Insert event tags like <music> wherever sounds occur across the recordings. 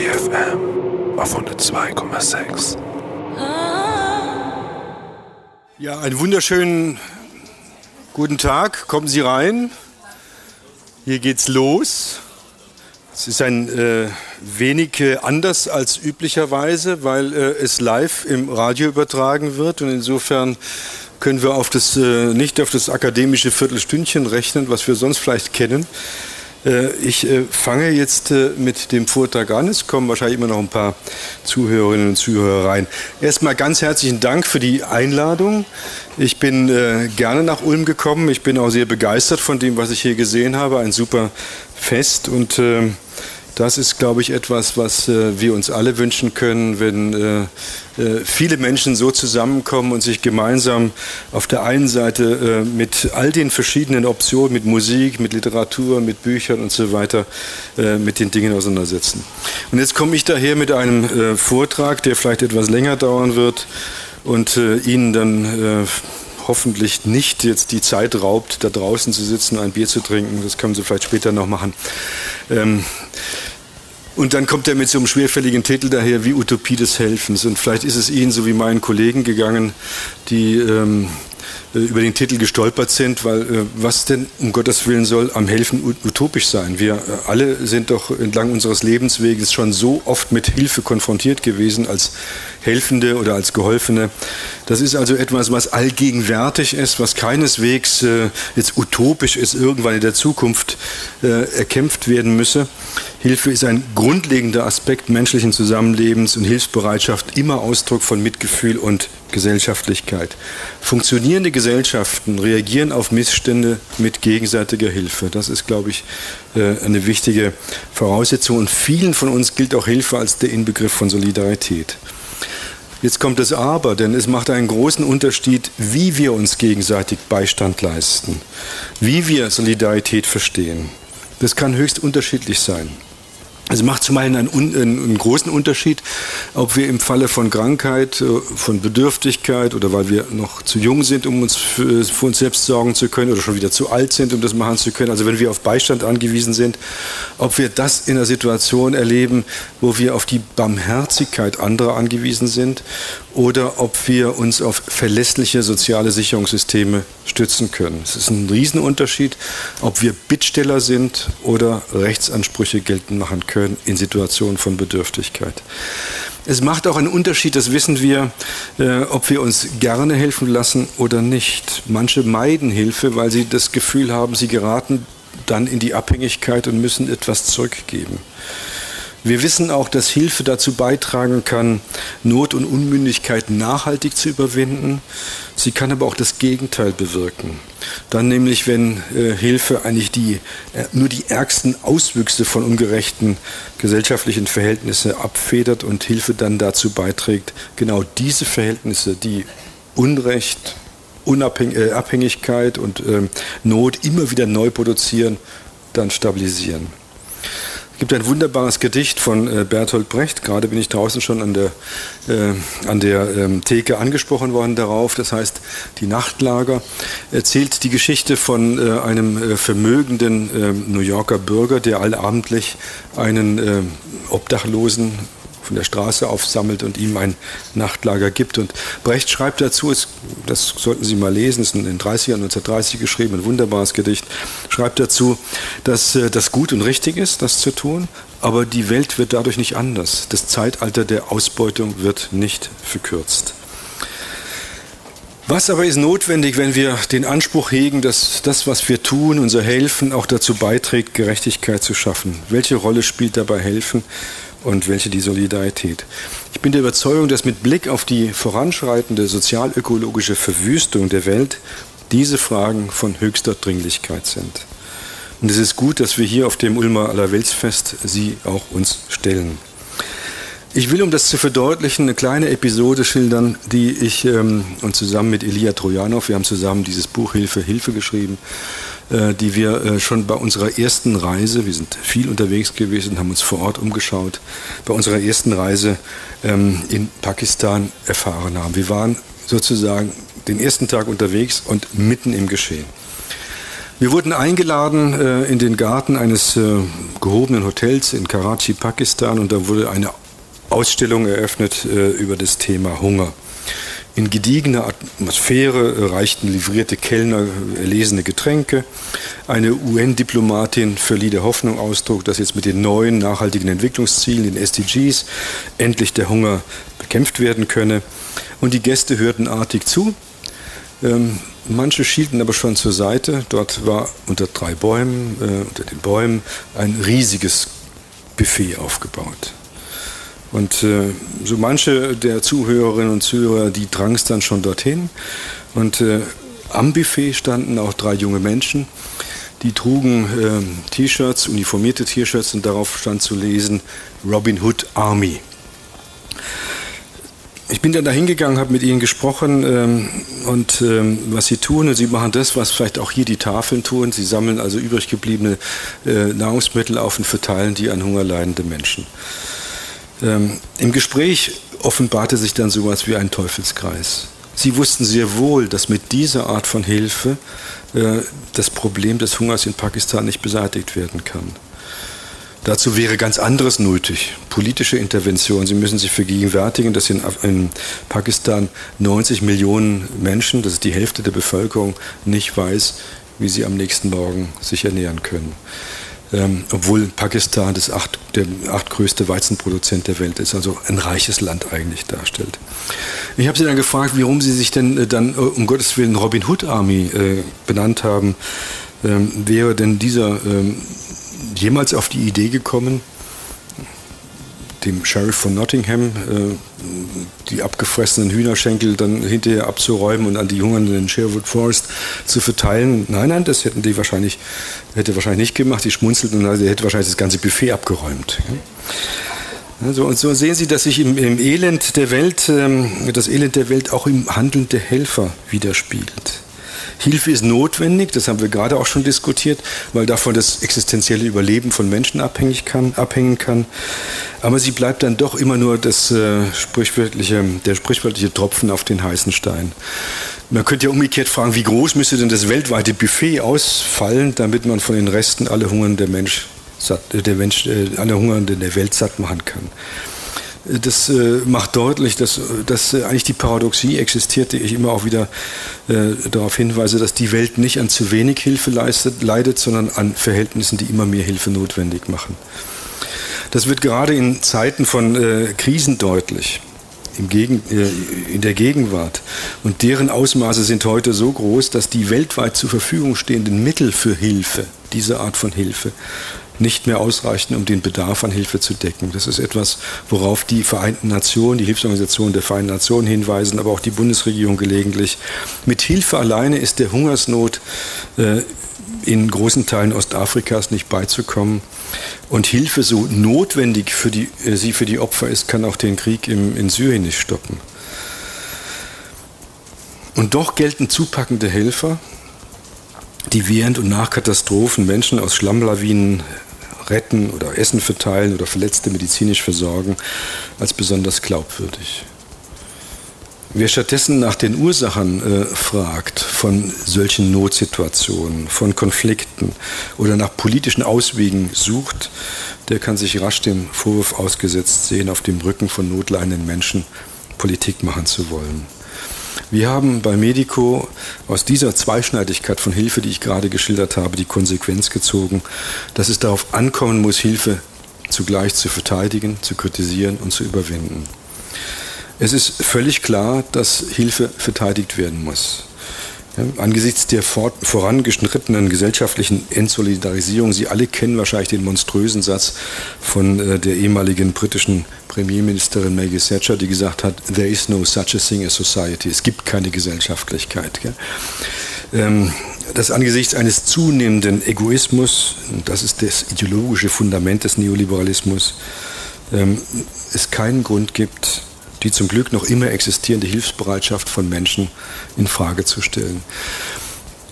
Free FM auf 102,6. Ja, einen wunderschönen guten Tag. Kommen Sie rein. Hier geht's los. Es ist ein äh, wenig anders als üblicherweise, weil äh, es live im Radio übertragen wird und insofern können wir auf das, äh, nicht auf das akademische Viertelstündchen rechnen, was wir sonst vielleicht kennen. Äh, ich äh, fange jetzt mit dem Vortrag an. Es kommen wahrscheinlich immer noch ein paar Zuhörerinnen und Zuhörer rein. Erstmal ganz herzlichen Dank für die Einladung. Ich bin gerne nach Ulm gekommen. Ich bin auch sehr begeistert von dem, was ich hier gesehen habe. Ein super Fest und ähm, das ist, glaube ich, etwas, was äh, wir uns alle wünschen können, wenn äh, äh, viele Menschen so zusammenkommen und sich gemeinsam auf der einen Seite äh, mit all den verschiedenen Optionen, mit Musik, mit Literatur, mit Büchern und so weiter, äh, mit den Dingen auseinandersetzen. Und jetzt komme ich daher mit einem äh, Vortrag, der vielleicht etwas länger dauern wird und Ihnen dann hoffentlich nicht jetzt die Zeit raubt, da draußen zu sitzen, ein Bier zu trinken. Das können Sie vielleicht später noch machen. Ähm, und dann kommt er mit so einem schwerfälligen Titel daher wie Utopie des Helfens. Und vielleicht ist es Ihnen so wie meinen Kollegen gegangen, die ähm, äh, über den Titel gestolpert sind, weil äh, was denn um Gottes Willen soll am Helfen utopisch sein? Wir äh, alle sind doch entlang unseres Lebensweges schon so oft mit Hilfe konfrontiert gewesen als Helfende oder als Geholfene. Das ist also etwas, was allgegenwärtig ist, was keineswegs jetzt utopisch ist, irgendwann in der Zukunft erkämpft werden müsse. Hilfe ist ein grundlegender Aspekt menschlichen Zusammenlebens und Hilfsbereitschaft immer Ausdruck von Mitgefühl und Gesellschaftlichkeit. Funktionierende Gesellschaften reagieren auf Missstände mit gegenseitiger Hilfe. Das ist, glaube ich, äh, eine wichtige Voraussetzung. Und vielen von uns gilt auch Hilfe als der Inbegriff von Solidarität. Jetzt kommt das Aber, denn es macht einen großen Unterschied, wie wir uns gegenseitig Beistand leisten, wie wir Solidarität verstehen. Das kann höchst unterschiedlich sein. Es macht zum einen einen, einen, großen Unterschied, ob wir im Falle von Krankheit, äh, von Bedürftigkeit oder weil wir noch zu jung sind, um uns für, für, uns selbst sorgen zu können oder schon wieder zu alt sind, um das machen zu können. Also wenn wir auf Beistand angewiesen sind, ob wir das in einer Situation erleben, wo wir auf die Barmherzigkeit anderer angewiesen sind oder ob wir uns auf verlässliche soziale Sicherungssysteme stützen können. Es ist ein Riesenunterschied, ob wir Bittsteller sind oder Rechtsansprüche geltend machen können können in Situationen von Bedürftigkeit. Es macht auch einen Unterschied, das wissen wir, äh, ob wir uns gerne helfen lassen oder nicht. Manche meiden Hilfe, weil sie das Gefühl haben, sie geraten dann in die Abhängigkeit und müssen etwas zurückgeben. Wir wissen auch, dass Hilfe dazu beitragen kann, Not und Unmündigkeit nachhaltig zu überwinden. Sie kann aber auch das Gegenteil bewirken. Dann nämlich, wenn äh, Hilfe eigentlich die, äh, nur die ärgsten Auswüchse von ungerechten gesellschaftlichen Verhältnissen abfedert und Hilfe dann dazu beiträgt, genau diese Verhältnisse, die Unrecht, Unabhäng äh, Abhängigkeit und ähm, Not immer wieder neu produzieren, dann stabilisieren gibt ein wunderbares Gedicht von äh, Bertolt Brecht. Gerade bin ich draußen schon an der, äh, an der ähm, Theke angesprochen worden darauf. Das heißt, die Nachtlager erzählt die Geschichte von äh, einem äh, vermögenden ähm, New Yorker Bürger, der allabendlich einen ähm, Obdachlosen von der Straße aufsammelt und ihm ein Nachtlager gibt. Und Brecht schreibt dazu, das sollten Sie mal lesen, ist in den 30ern, 1930 geschrieben, ein wunderbares Gedicht, schreibt dazu, dass äh, das gut und richtig ist, das zu tun, aber die Welt wird dadurch nicht anders. Das Zeitalter der Ausbeutung wird nicht verkürzt. Was aber ist notwendig, wenn wir den Anspruch hegen, dass das, was wir tun, unser Helfen, auch dazu beiträgt, Gerechtigkeit zu schaffen? Welche Rolle spielt dabei Helfen? Und welche die Solidarität. Ich bin der Überzeugung, dass mit Blick auf die voranschreitende sozialökologische Verwüstung der Welt diese Fragen von höchster Dringlichkeit sind. Und es ist gut, dass wir hier auf dem Ulmer Allerweltsfest sie auch uns stellen. Ich will, um das zu verdeutlichen, eine kleine Episode schildern, die ich ähm, und zusammen mit Elia Trojanow, wir haben zusammen dieses Buch Hilfe, Hilfe geschrieben, die wir äh, schon bei unserer ersten Reise, wir sind viel unterwegs gewesen, haben uns vor Ort umgeschaut, bei unserer ersten Reise ähm, in Pakistan erfahren haben. Wir waren sozusagen den ersten Tag unterwegs und mitten im Geschehen. Wir wurden eingeladen äh, in den Garten eines äh, gehobenen Hotels in Karachi, Pakistan, und da wurde eine Ausstellung eröffnet äh, über das Thema Hunger. In gediegener Atmosphäre reichten livrierte Kellner erlesene Getränke. Eine UN-Diplomatin verlieh der Hoffnung Ausdruck, dass jetzt mit den neuen nachhaltigen Entwicklungszielen, den SDGs, endlich der Hunger bekämpft werden könne. Und die Gäste hörten artig zu. Ähm, Manche schielten aber schon zur Seite. Dort war unter drei Bäumen, äh, unter den Bäumen, ein riesiges Buffet aufgebaut. Und äh, so manche der Zuhörerinnen und Zuhörer, die drang es dann schon dorthin. Und äh, am Buffet standen auch drei junge Menschen, die trugen äh, T-Shirts, uniformierte T-Shirts und darauf stand zu lesen Robin Hood Army. Ich bin dann da hingegangen, habe mit ihnen gesprochen ähm, und ähm, was sie tun. Und sie machen das, was vielleicht auch hier die Tafeln tun. Sie sammeln also übrig gebliebene äh, Nahrungsmittel auf und verteilen die an hungerleidende Menschen. Ähm, Im Gespräch offenbarte sich dann sowas wie ein Teufelskreis. Sie wussten sehr wohl, dass mit dieser Art von Hilfe äh, das Problem des Hungers in Pakistan nicht beseitigt werden kann. Dazu wäre ganz anderes nötig. Politische Intervention. Sie müssen sich vergegenwärtigen, dass in, in, Pakistan 90 Millionen Menschen, das ist die Hälfte der Bevölkerung, nicht weiß, wie sie am nächsten Morgen sich ernähren können. Ähm, obwohl Pakistan das acht, der achtgrößte Weizenproduzent der Welt ist, also ein reiches Land eigentlich darstellt. Ich habe sie dann gefragt, warum sie sich denn äh, dann äh, um Gottes Willen Robin Hood Army äh, benannt haben. Ähm, wäre denn dieser ähm, jemals auf die Idee gekommen, dem Sheriff von Nottingham äh, die abgefressenen Hühnerschenkel dann hinterher abzuräumen und an die Hungernden in Sherwood Forest zu verteilen. Nein, nein, das hätten die wahrscheinlich, hätte wahrscheinlich nicht gemacht. Die schmunzelten und also, er hätte wahrscheinlich das ganze Buffet abgeräumt. Also, und so sehen Sie, dass sich im, im Elend der Welt, ähm, das Elend der Welt auch im Handeln der Helfer widerspiegelt. Hilfe ist notwendig, das haben wir gerade auch schon diskutiert, weil davon das existenzielle Überleben von Menschen abhängig kann, abhängen kann. Aber sie bleibt dann doch immer nur das, äh, sprichwörtliche, der sprichwörtliche Tropfen auf den heißen Stein. Man könnte ja umgekehrt fragen, wie groß müsste denn das weltweite Buffet ausfallen, damit man von den Resten alle Hungern der Mensch, äh, der Mensch, äh, alle Hungernden der Welt satt machen kann. Das äh, macht deutlich, dass, dass äh, eigentlich die Paradoxie existiert, die ich immer auch wieder äh, darauf hinweise, dass die Welt nicht an zu wenig Hilfe leistet, leidet, sondern an Verhältnissen, die immer mehr Hilfe notwendig machen. Das wird gerade in Zeiten von äh, Krisen deutlich. Gegen, äh, in der Gegenwart. Und deren Ausmaße sind heute so groß, dass die weltweit zur Verfügung stehenden Mittel für Hilfe, diese Art von Hilfe, nicht mehr ausreichen, um den Bedarf an Hilfe zu decken. Das ist etwas, worauf die Vereinten Nationen, die Hilfsorganisationen der Vereinten Nationen hinweisen, aber auch die Bundesregierung gelegentlich. Mit Hilfe alleine ist der Hungersnot äh, in großen Teilen Ostafrikas nicht beizukommen. Und Hilfe, so notwendig für die, äh, sie für die Opfer ist, kann auch den Krieg im, in Syrien nicht stoppen. Und doch gelten zupackende Helfer, die während und nach Katastrophen Menschen aus Schlammlawinen retten oder Essen verteilen oder Verletzte medizinisch versorgen, als besonders glaubwürdig. Wer stattdessen nach den Ursachen äh, fragt von solchen Notsituationen, von Konflikten oder nach politischen Auswegen sucht, der kann sich rasch dem Vorwurf ausgesetzt sehen, auf dem Rücken von notleidenden Menschen Politik machen zu wollen. Wir haben bei Medico aus dieser Zweischneidigkeit von Hilfe, die ich gerade geschildert habe, die Konsequenz gezogen, dass es darauf ankommen muss, Hilfe zugleich zu verteidigen, zu kritisieren und zu überwinden. Es ist völlig klar, dass Hilfe verteidigt werden muss. Angesichts der vorangeschrittenen gesellschaftlichen Entsolidarisierung, Sie alle kennen wahrscheinlich den monströsen Satz von äh, der ehemaligen britischen Premierministerin Maggie Thatcher, die gesagt hat, there is no such a thing as society. Es gibt keine Gesellschaftlichkeit. Ähm, dass angesichts eines zunehmenden Egoismus, das ist das ideologische Fundament des Neoliberalismus, ähm, es keinen Grund gibt, die zum Glück noch immer existierende Hilfsbereitschaft von Menschen in Frage zu stellen.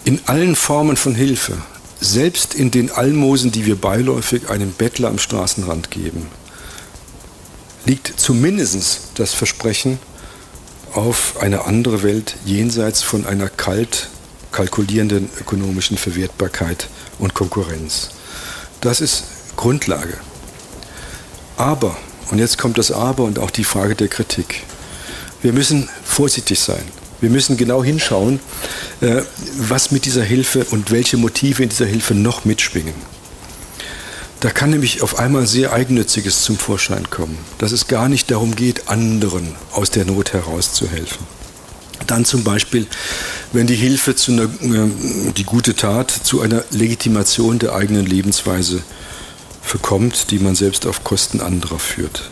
In allen Formen von Hilfe, selbst in den Almosen, die wir beiläufig einem Bettler am Straßenrand geben, liegt zumindest das Versprechen auf eine andere Welt jenseits von einer kalt kalkulierenden ökonomischen Verwertbarkeit und Konkurrenz. Das ist Grundlage. Aber, und jetzt kommt das Aber und auch die Frage der Kritik. Wir müssen vorsichtig sein. Wir müssen genau hinschauen, äh, was mit dieser Hilfe und welche Motive in dieser Hilfe noch mitschwingen. Da kann nämlich auf einmal sehr Eigennütziges zum Vorschein kommen, dass es gar nicht darum geht, anderen aus der Not herauszuhelfen. Dann zum Beispiel, wenn die Hilfe zu einer, äh, die gute Tat zu einer Legitimation der eigenen Lebensweise verkommt, die man selbst auf Kosten anderer führt.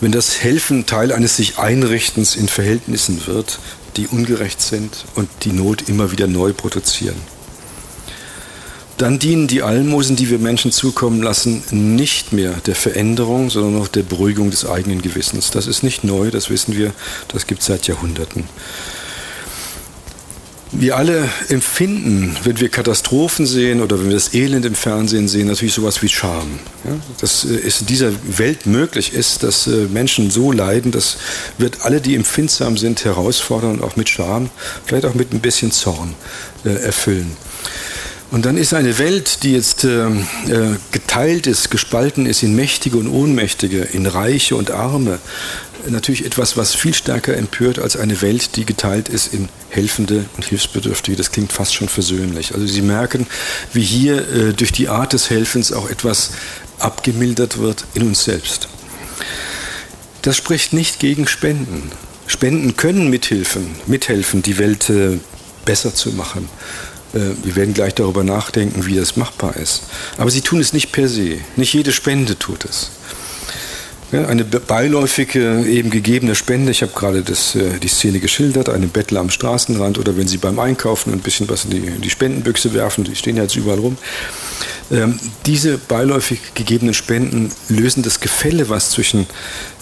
Wenn das Helfen Teil eines sich Einrichtens in Verhältnissen wird, die ungerecht sind und die Not immer wieder neu produzieren. Dann dienen die Almosen, die wir Menschen zukommen lassen, nicht mehr der Veränderung, sondern noch der Beruhigung des eigenen Gewissens. Das ist nicht neu, das wissen wir, das gibt es seit Jahrhunderten. Wir alle empfinden, wenn wir Katastrophen sehen oder wenn wir das Elend im Fernsehen sehen, natürlich sowas wie Scham. Ja, dass es in dieser Welt möglich ist, dass äh, Menschen so leiden, das wird alle, die empfindsam sind, herausfordern und auch mit Scham, vielleicht auch mit ein bisschen Zorn äh, erfüllen. Und dann ist eine Welt, die jetzt äh, äh, geteilt ist, gespalten ist in Mächtige und Ohnmächtige, in Reiche und Arme, natürlich etwas, was viel stärker empört als eine Welt, die geteilt ist in Helfende und Hilfsbedürftige. Das klingt fast schon versöhnlich. Also Sie merken, wie hier äh, durch die Art des Helfens auch etwas abgemildert wird in uns selbst. Das spricht nicht gegen Spenden. Spenden können mithelfen, mithelfen, die Welt äh, besser zu machen. Äh, wir werden gleich darüber nachdenken, wie das machbar ist. Aber sie tun es nicht per se. Nicht jede Spende tut es. eine beiläufige, eben gegebene Spende, ich habe gerade das, äh, die Szene geschildert, einem Bettler am Straßenrand oder wenn Sie beim Einkaufen ein bisschen was in die, in die Spendenbüchse werfen, die stehen ja jetzt überall rum. Ähm, diese beiläufig gegebenen Spenden lösen das Gefälle, was zwischen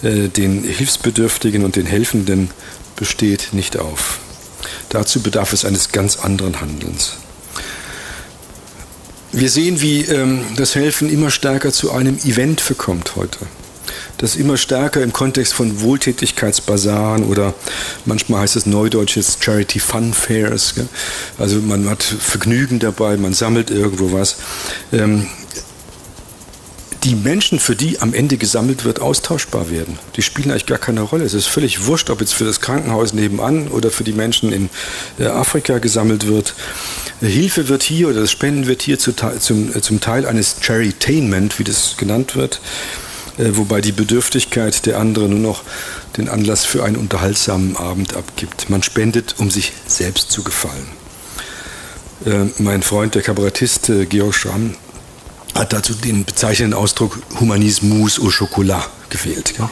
äh, den Hilfsbedürftigen und den Helfenden besteht, nicht auf. Dazu bedarf es eines ganz anderen Handelns. Wir sehen, wie ähm, das Helfen immer stärker zu einem Event verkommt heute. Das immer stärker im Kontext von Wohltätigkeitsbasaren oder manchmal heißt es neudeutsches Charity Fun Fairs. Also man hat Vergnügen dabei, man sammelt irgendwo was. Ähm, die Menschen, für die am Ende gesammelt wird, austauschbar werden. Die spielen eigentlich gar keine Rolle. Es ist völlig wurscht, ob jetzt für das Krankenhaus nebenan oder für die Menschen in äh, Afrika gesammelt wird. Hilfe wird hier oder das Spenden wird hier zum, äh, zum Teil eines Charitainment, wie das genannt wird, äh, wobei die Bedürftigkeit der anderen nur noch den Anlass für einen unterhaltsamen Abend abgibt. Man spendet, um sich selbst zu gefallen. Mein Freund, der Kabarettist Georg Schramm, hat dazu den bezeichnenden Ausdruck Humanismus au Chocolat gewählt. Ja?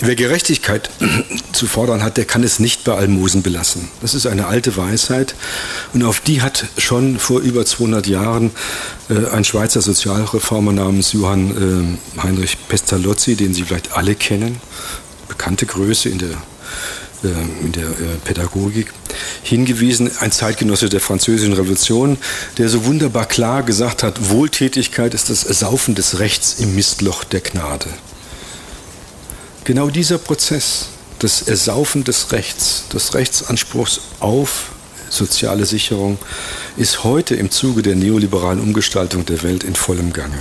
Wer Gerechtigkeit <clears throat> zu fordern hat, der kann es nicht bei Almosen belassen. Das ist eine alte Weisheit und auf die hat schon vor über 200 Jahren äh, ein Schweizer Sozialreformer namens Johann äh, Heinrich Pestalozzi, den Sie vielleicht alle kennen, bekannte Größe in der in der äh, Pädagogik hingewiesen, ein Zeitgenosse der Französischen Revolution, der so wunderbar klar gesagt hat, Wohltätigkeit ist das Ersaufen des Rechts im Mistloch der Gnade. Genau dieser Prozess, das Ersaufen des Rechts, des Rechtsanspruchs auf soziale Sicherung, ist heute im Zuge der neoliberalen Umgestaltung der Welt in vollem Gange.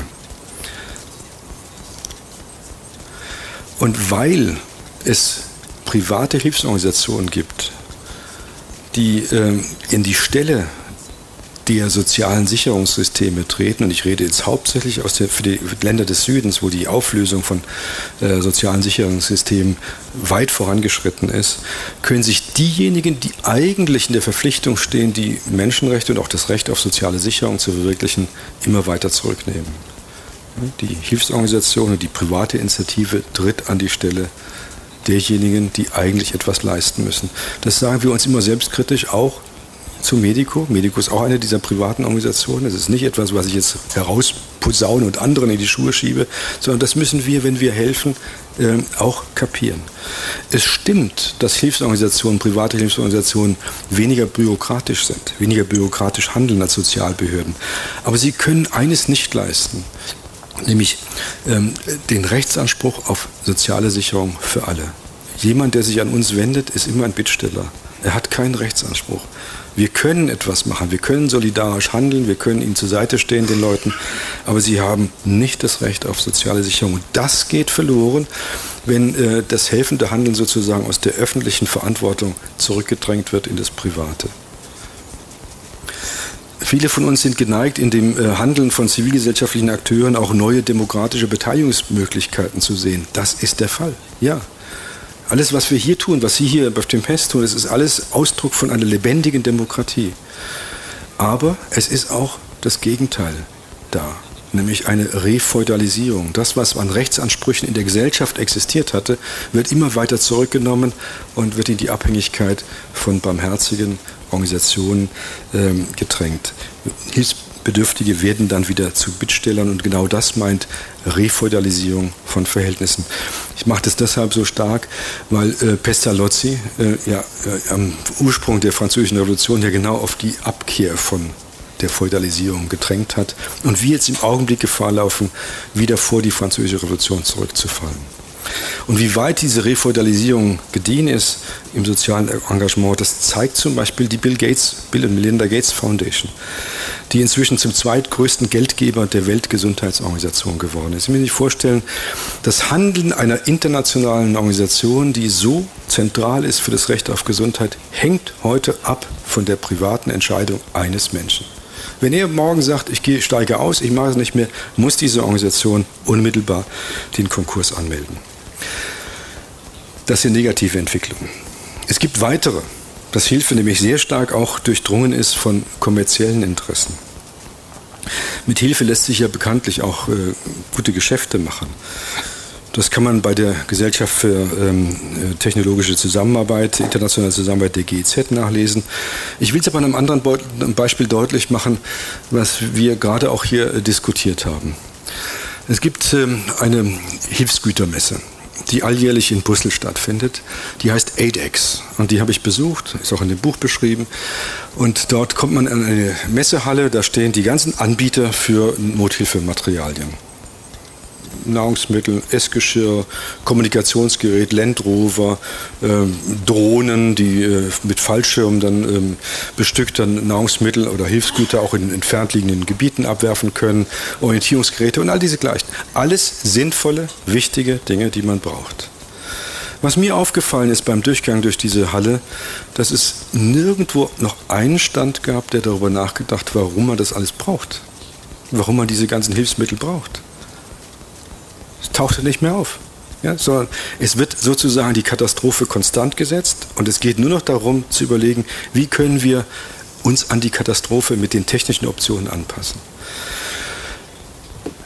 Und weil es private Hilfsorganisationen gibt, die äh, in die Stelle der sozialen Sicherungssysteme treten, und ich rede jetzt hauptsächlich aus der, für die Länder des Südens, wo die Auflösung von äh, sozialen Sicherungssystemen weit vorangeschritten ist, können sich diejenigen, die eigentlich in der Verpflichtung stehen, die Menschenrechte und auch das Recht auf soziale Sicherung zu verwirklichen, immer weiter zurücknehmen. Die Hilfsorganisation und die private Initiative tritt an die Stelle derjenigen, die eigentlich etwas leisten müssen. Das sagen wir uns immer selbstkritisch auch zu Medico. Medico ist auch eine dieser privaten Organisationen. Es ist nicht etwas, was ich jetzt herausposaune und anderen in die Schuhe schiebe, sondern das müssen wir, wenn wir helfen, äh, auch kapieren. Es stimmt, dass Hilfsorganisationen, private Hilfsorganisationen weniger bürokratisch sind, weniger bürokratisch handeln als Sozialbehörden. Aber sie können eines nicht leisten nämlich ähm, den Rechtsanspruch auf soziale Sicherung für alle. Jemand, der sich an uns wendet, ist immer ein Bittsteller. Er hat keinen Rechtsanspruch. Wir können etwas machen, wir können solidarisch handeln, wir können ihnen zur Seite stehen, den Leuten, aber sie haben nicht das Recht auf soziale Sicherung. Und das geht verloren, wenn äh, das helfende Handeln sozusagen aus der öffentlichen Verantwortung zurückgedrängt wird in das Private. Viele von uns sind geneigt, in dem äh, Handeln von zivilgesellschaftlichen Akteuren auch neue demokratische Beteiligungsmöglichkeiten zu sehen. Das ist der Fall, ja. Alles, was wir hier tun, was Sie hier auf dem Fest tun, das ist alles Ausdruck von einer lebendigen Demokratie. Aber es ist auch das Gegenteil da, nämlich eine Refeudalisierung. Das, was an Rechtsansprüchen in der Gesellschaft existiert hatte, wird immer weiter zurückgenommen und wird in die Abhängigkeit von barmherzigen Organisationen ähm, gedrängt. Hilfs Bedürftige werden dann wieder zu Bittstellern und genau das meint Refeudalisierung von Verhältnissen. Ich mache das deshalb so stark, weil äh, Pestalozzi äh, ja, äh, am Ursprung der französischen Revolution ja genau auf die Abkehr von der Feudalisierung gedrängt hat und wir jetzt im Augenblick Gefahr laufen, wieder vor die französische Revolution zurückzufallen. Und wie weit diese Refeudalisierung gediehen ist im sozialen Engagement, das zeigt zum Beispiel die Bill Gates, Bill und Melinda Gates Foundation, die inzwischen zum zweitgrößten Geldgeber der Weltgesundheitsorganisation geworden ist. Sie müssen sich vorstellen, das Handeln einer internationalen Organisation, die so zentral ist für das Recht auf Gesundheit, hängt heute ab von der privaten Entscheidung eines Menschen. Wenn er morgen sagt, ich steige aus, ich mache es nicht mehr, muss diese Organisation unmittelbar den Konkurs anmelden. Das sind negative Entwicklungen. Es gibt weitere, dass Hilfe nämlich sehr stark auch durchdrungen ist von kommerziellen Interessen. Mit Hilfe lässt sich ja bekanntlich auch äh, gute Geschäfte machen. Das kann man bei der Gesellschaft für ähm, äh, technologische Zusammenarbeit, internationale Zusammenarbeit der GEZ nachlesen. Ich will es aber an einem anderen Beispiel deutlich machen, was wir gerade auch hier äh, diskutiert haben. Es gibt ähm, eine Hilfsgütermesse die alljährlich in Brüssel stattfindet. Die heißt AIDEX und die habe ich besucht, ist auch in dem Buch beschrieben. Und dort kommt man in eine Messehalle, da stehen die ganzen Anbieter für Nothilfematerialien. Nahrungsmittel, Essgeschirr, Kommunikationsgerät, Landrover, äh, Drohnen, die äh, mit Fallschirmen dann ähm, bestückt dann Nahrungsmittel oder Hilfsgüter auch in entfernt liegenden Gebieten abwerfen können, Orientierungsgeräte und all diese gleichen. Alles sinnvolle, wichtige Dinge, die man braucht. Was mir aufgefallen ist beim Durchgang durch diese Halle, dass es nirgendwo noch einen Stand gab, der darüber nachgedacht, warum man das alles braucht. Warum man diese ganzen Hilfsmittel braucht tauchte nicht mehr auf. Ja, sondern es wird sozusagen die Katastrophe konstant gesetzt und es geht nur noch darum zu überlegen, wie können wir uns an die Katastrophe mit den technischen Optionen anpassen.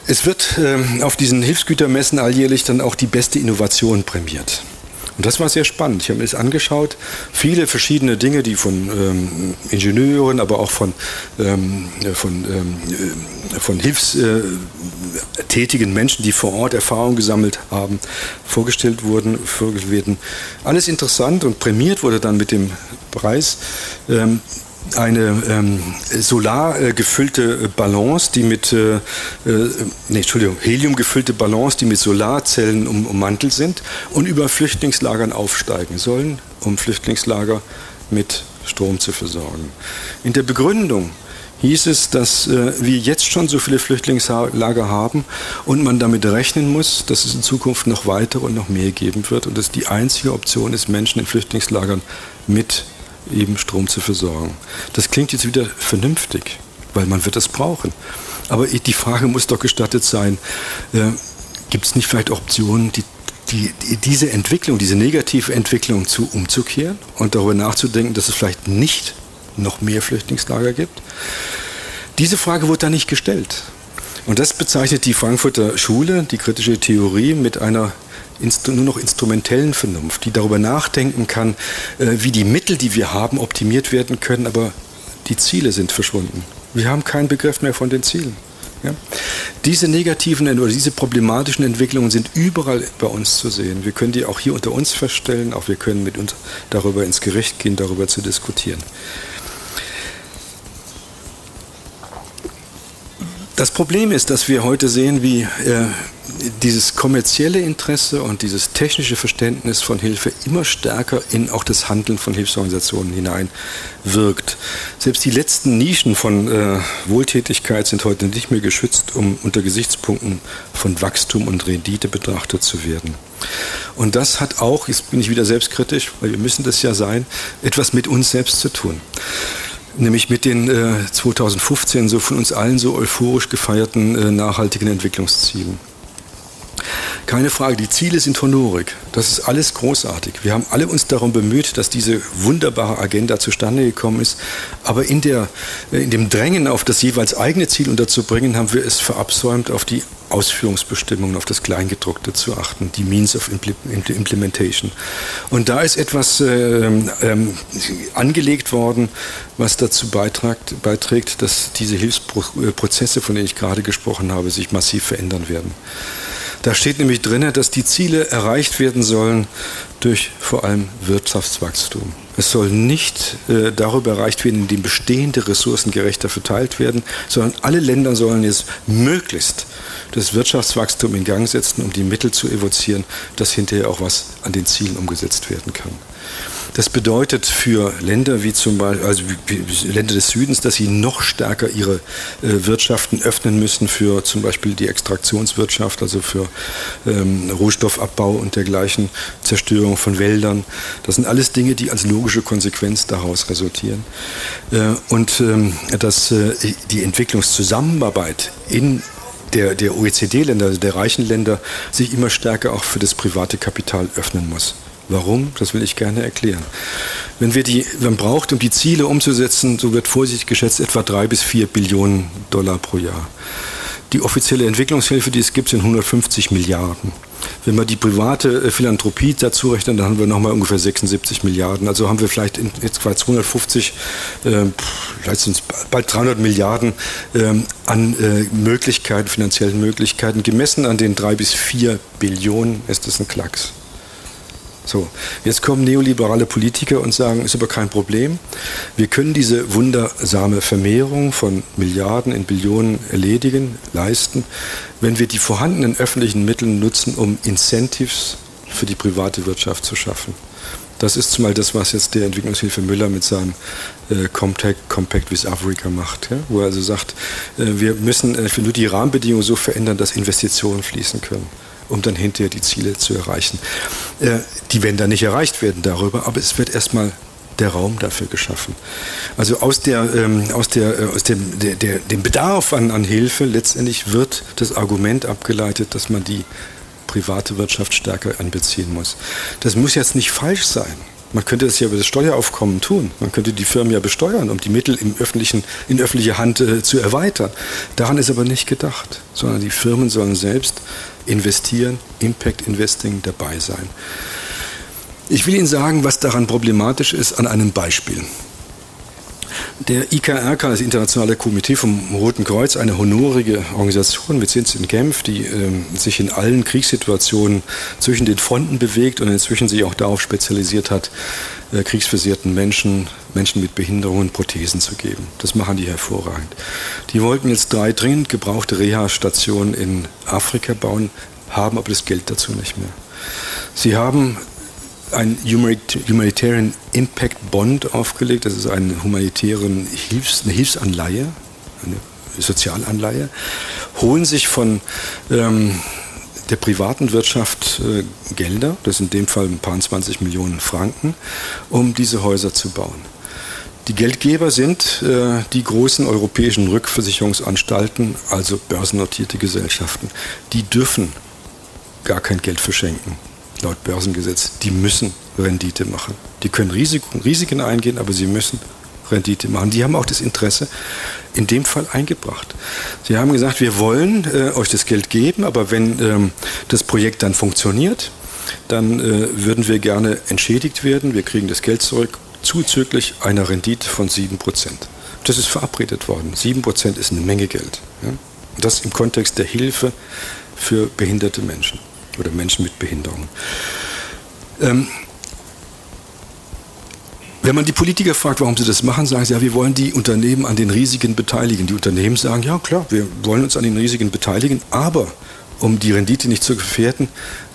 Es wird äh, auf diesen Hilfsgütermessen alljährlich dann auch die beste Innovation prämiert. Und das war sehr spannend. Ich habe mir das angeschaut. Viele verschiedene Dinge, die von ähm, Ingenieuren, aber auch von, ähm, von, ähm, äh, von hilfstätigen Menschen, die vor Ort Erfahrung gesammelt haben, vorgestellt wurden, vorgestellt werden. Alles interessant und prämiert wurde dann mit dem Preis. Eine ähm, solar äh, gefüllte Balance, die mit, äh, äh, nee, Entschuldigung, Helium gefüllte Balance, die mit Solarzellen um, ummantelt sind und über Flüchtlingslagern aufsteigen sollen, um Flüchtlingslager mit Strom zu versorgen. In der Begründung hieß es, dass äh, wir jetzt schon so viele Flüchtlingslager haben und man damit rechnen muss, dass es in Zukunft noch weitere und noch mehr geben wird und dass die einzige Option ist, Menschen in Flüchtlingslagern mit eben Strom zu versorgen. Das klingt jetzt wieder vernünftig, weil man wird es brauchen. Aber die Frage muss doch gestattet sein, äh, gibt es nicht vielleicht Optionen, die, die, die, diese Entwicklung, diese negative Entwicklung zu umzukehren und darüber nachzudenken, dass es vielleicht nicht noch mehr Flüchtlingslager gibt? Diese Frage wurde da nicht gestellt. Und das bezeichnet die Frankfurter Schule, die kritische Theorie, mit einer nur noch instrumentellen Vernunft, die darüber nachdenken kann, äh, wie die Mittel, die wir haben, optimiert werden können, aber die Ziele sind verschwunden. Wir haben keinen Begriff mehr von den Zielen. Ja? Diese negativen oder diese problematischen Entwicklungen sind überall bei uns zu sehen. Wir können die auch hier unter uns feststellen, auch wir können mit uns darüber ins Gericht gehen, darüber zu diskutieren. Das Problem ist, dass wir heute sehen, wie äh, dieses kommerzielle Interesse und dieses technische Verständnis von Hilfe immer stärker in auch das Handeln von Hilfsorganisationen hineinwirkt. Selbst die letzten Nischen von äh, Wohltätigkeit sind heute nicht mehr geschützt, um unter Gesichtspunkten von Wachstum und Rendite betrachtet zu werden. Und das hat auch, jetzt bin ich wieder selbstkritisch, weil wir müssen das ja sein, etwas mit uns selbst zu tun nämlich mit den äh, 2015 so von uns allen so euphorisch gefeierten äh, nachhaltigen Entwicklungszielen. Keine Frage, die Ziele sind honorig. Das ist alles großartig. Wir haben alle uns darum bemüht, dass diese wunderbare Agenda zustande gekommen ist. Aber in, der, äh, in dem Drängen auf das jeweils eigene Ziel unterzubringen, haben wir es verabsäumt, auf die Ausführungsbestimmungen, auf das Kleingedruckte zu achten, die Means of Implementation. Und da ist etwas äh, ähm, angelegt worden, was dazu beiträgt, beiträgt, dass diese Hilfsprozesse, von denen ich gerade gesprochen habe, sich massiv verändern werden. Da steht nämlich drin, dass die Ziele erreicht werden sollen durch vor allem Wirtschaftswachstum. Es soll nicht äh, darüber erreicht werden, indem bestehende Ressourcen gerechter verteilt werden, sondern alle Länder sollen jetzt möglichst das Wirtschaftswachstum in Gang setzen, um die Mittel zu evozieren, dass hinterher auch was an den Zielen umgesetzt werden kann. Das bedeutet für Länder wie zum Beispiel, also Länder des Südens, dass sie noch stärker ihre äh, Wirtschaften öffnen müssen für zum Beispiel die Extraktionswirtschaft, also für ähm, Rohstoffabbau und dergleichen, Zerstörung von Wäldern. Das sind alles Dinge, die als logische Konsequenz daraus resultieren. Äh, und ähm, dass äh, die Entwicklungszusammenarbeit in der, der OECD-Länder, also der reichen Länder, sich immer stärker auch für das private Kapital öffnen muss. Warum? Das will ich gerne erklären. Wenn wir die, man braucht, um die Ziele umzusetzen, so wird vorsichtig geschätzt, etwa drei bis vier Billionen Dollar pro Jahr. Die offizielle Entwicklungshilfe, die es gibt, sind 150 Milliarden. Wenn wir die private äh, Philanthropie dazu rechnen, dann haben wir nochmal ungefähr 76 Milliarden. Also haben wir vielleicht jetzt bei 250, äh, vielleicht sind es bald 300 Milliarden äh, an äh, Möglichkeiten, finanziellen Möglichkeiten. Gemessen an den drei bis vier Billionen ist das ein Klacks. So, jetzt kommen neoliberale Politiker und sagen, ist aber kein Problem. Wir können diese wundersame Vermehrung von Milliarden in Billionen erledigen, leisten, wenn wir die vorhandenen öffentlichen Mittel nutzen, um Incentives für die private Wirtschaft zu schaffen. Das ist zumal das, was jetzt der Entwicklungshilfe Müller mit seinem äh, Compact, Compact with Africa macht, ja? wo er also sagt, äh, wir müssen äh, nur die Rahmenbedingungen so verändern, dass Investitionen fließen können um dann hinterher die Ziele zu erreichen. Äh, die werden dann nicht erreicht werden darüber, aber es wird erstmal der Raum dafür geschaffen. Also aus, der, ähm, aus, der, äh, aus dem, der, der, dem Bedarf an, an Hilfe letztendlich wird das Argument abgeleitet, dass man die private Wirtschaft stärker anbeziehen muss. Das muss jetzt nicht falsch sein. Man könnte das ja über das Steueraufkommen tun. Man könnte die Firmen ja besteuern, um die Mittel im öffentlichen, in öffentliche Hand äh, zu erweitern. Daran ist aber nicht gedacht, sondern die Firmen sollen selbst investieren, Impact Investing dabei sein. Ich will Ihnen sagen, was daran problematisch ist, an einem Beispiel. Der IKRK, das Internationale Komitee vom Roten Kreuz, eine honorige Organisation mit Sitz in Genf, die äh, sich in allen Kriegssituationen zwischen den Fronten bewegt und inzwischen sich auch darauf spezialisiert hat, äh, kriegsversehrten Menschen, Menschen mit Behinderungen Prothesen zu geben. Das machen die hervorragend. Die wollten jetzt drei dringend gebrauchte Reha-Stationen in Afrika bauen, haben aber das Geld dazu nicht mehr. Sie haben ein Humanitarian Impact Bond aufgelegt. Das ist eine humanitäre Hilfs-, eine Hilfsanleihe, eine Sozialanleihe, holen sich von ähm, der privaten Wirtschaft äh, Gelder, das sind in dem Fall ein paar 20 Millionen Franken, um diese Häuser zu bauen. Die Geldgeber sind äh, die großen europäischen Rückversicherungsanstalten, also börsennotierte Gesellschaften. Die dürfen gar kein Geld verschenken laut Börsengesetz, die müssen Rendite machen. Die können Risiken, Risiken eingehen, aber sie müssen Rendite machen. Die haben auch das Interesse in dem Fall eingebracht. Sie haben gesagt, wir wollen äh, euch das Geld geben, aber wenn ähm, das Projekt dann funktioniert, dann äh, würden wir gerne entschädigt werden. Wir kriegen das Geld zurück zuzüglich einer Rendite von 7%. Das ist verabredet worden. 7% ist eine Menge Geld. Ja? Das im Kontext der Hilfe für behinderte Menschen oder Menschen mit Behinderung. Ähm, wenn man die Politiker fragt, warum sie das machen, sagen sie, ja, wir wollen die Unternehmen an den Risiken beteiligen. Die Unternehmen sagen, ja klar, wir wollen uns an den Risiken beteiligen, aber um die Rendite nicht zu gefährden,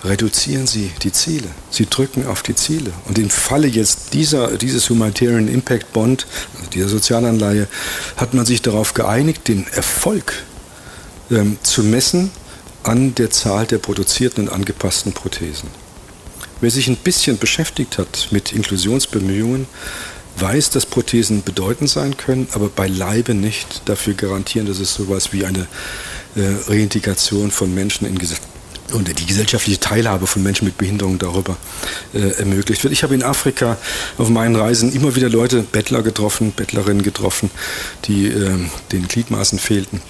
reduzieren Sie die Ziele. Sie drücken auf die Ziele. Und im Falle jetzt dieser, dieses Humanitarian Impact Bond, also dieser Sozialanleihe, hat man sich darauf geeinigt, den Erfolg ähm, zu messen an der Zahl der produzierten und angepassten Prothesen. Wer sich ein bisschen beschäftigt hat mit Inklusionsbemühungen, weiß, dass Prothesen bedeutend sein können, aber beileibe nicht dafür garantieren, dass es sowas wie eine äh, Reintegration von Menschen in Gesellschaft und die gesellschaftliche Teilhabe von Menschen mit Behinderung darüber äh, ermöglicht wird. Ich habe in Afrika auf meinen Reisen immer wieder Leute, Bettler getroffen, Bettlerinnen getroffen, die äh, den Gliedmaßen fehlten.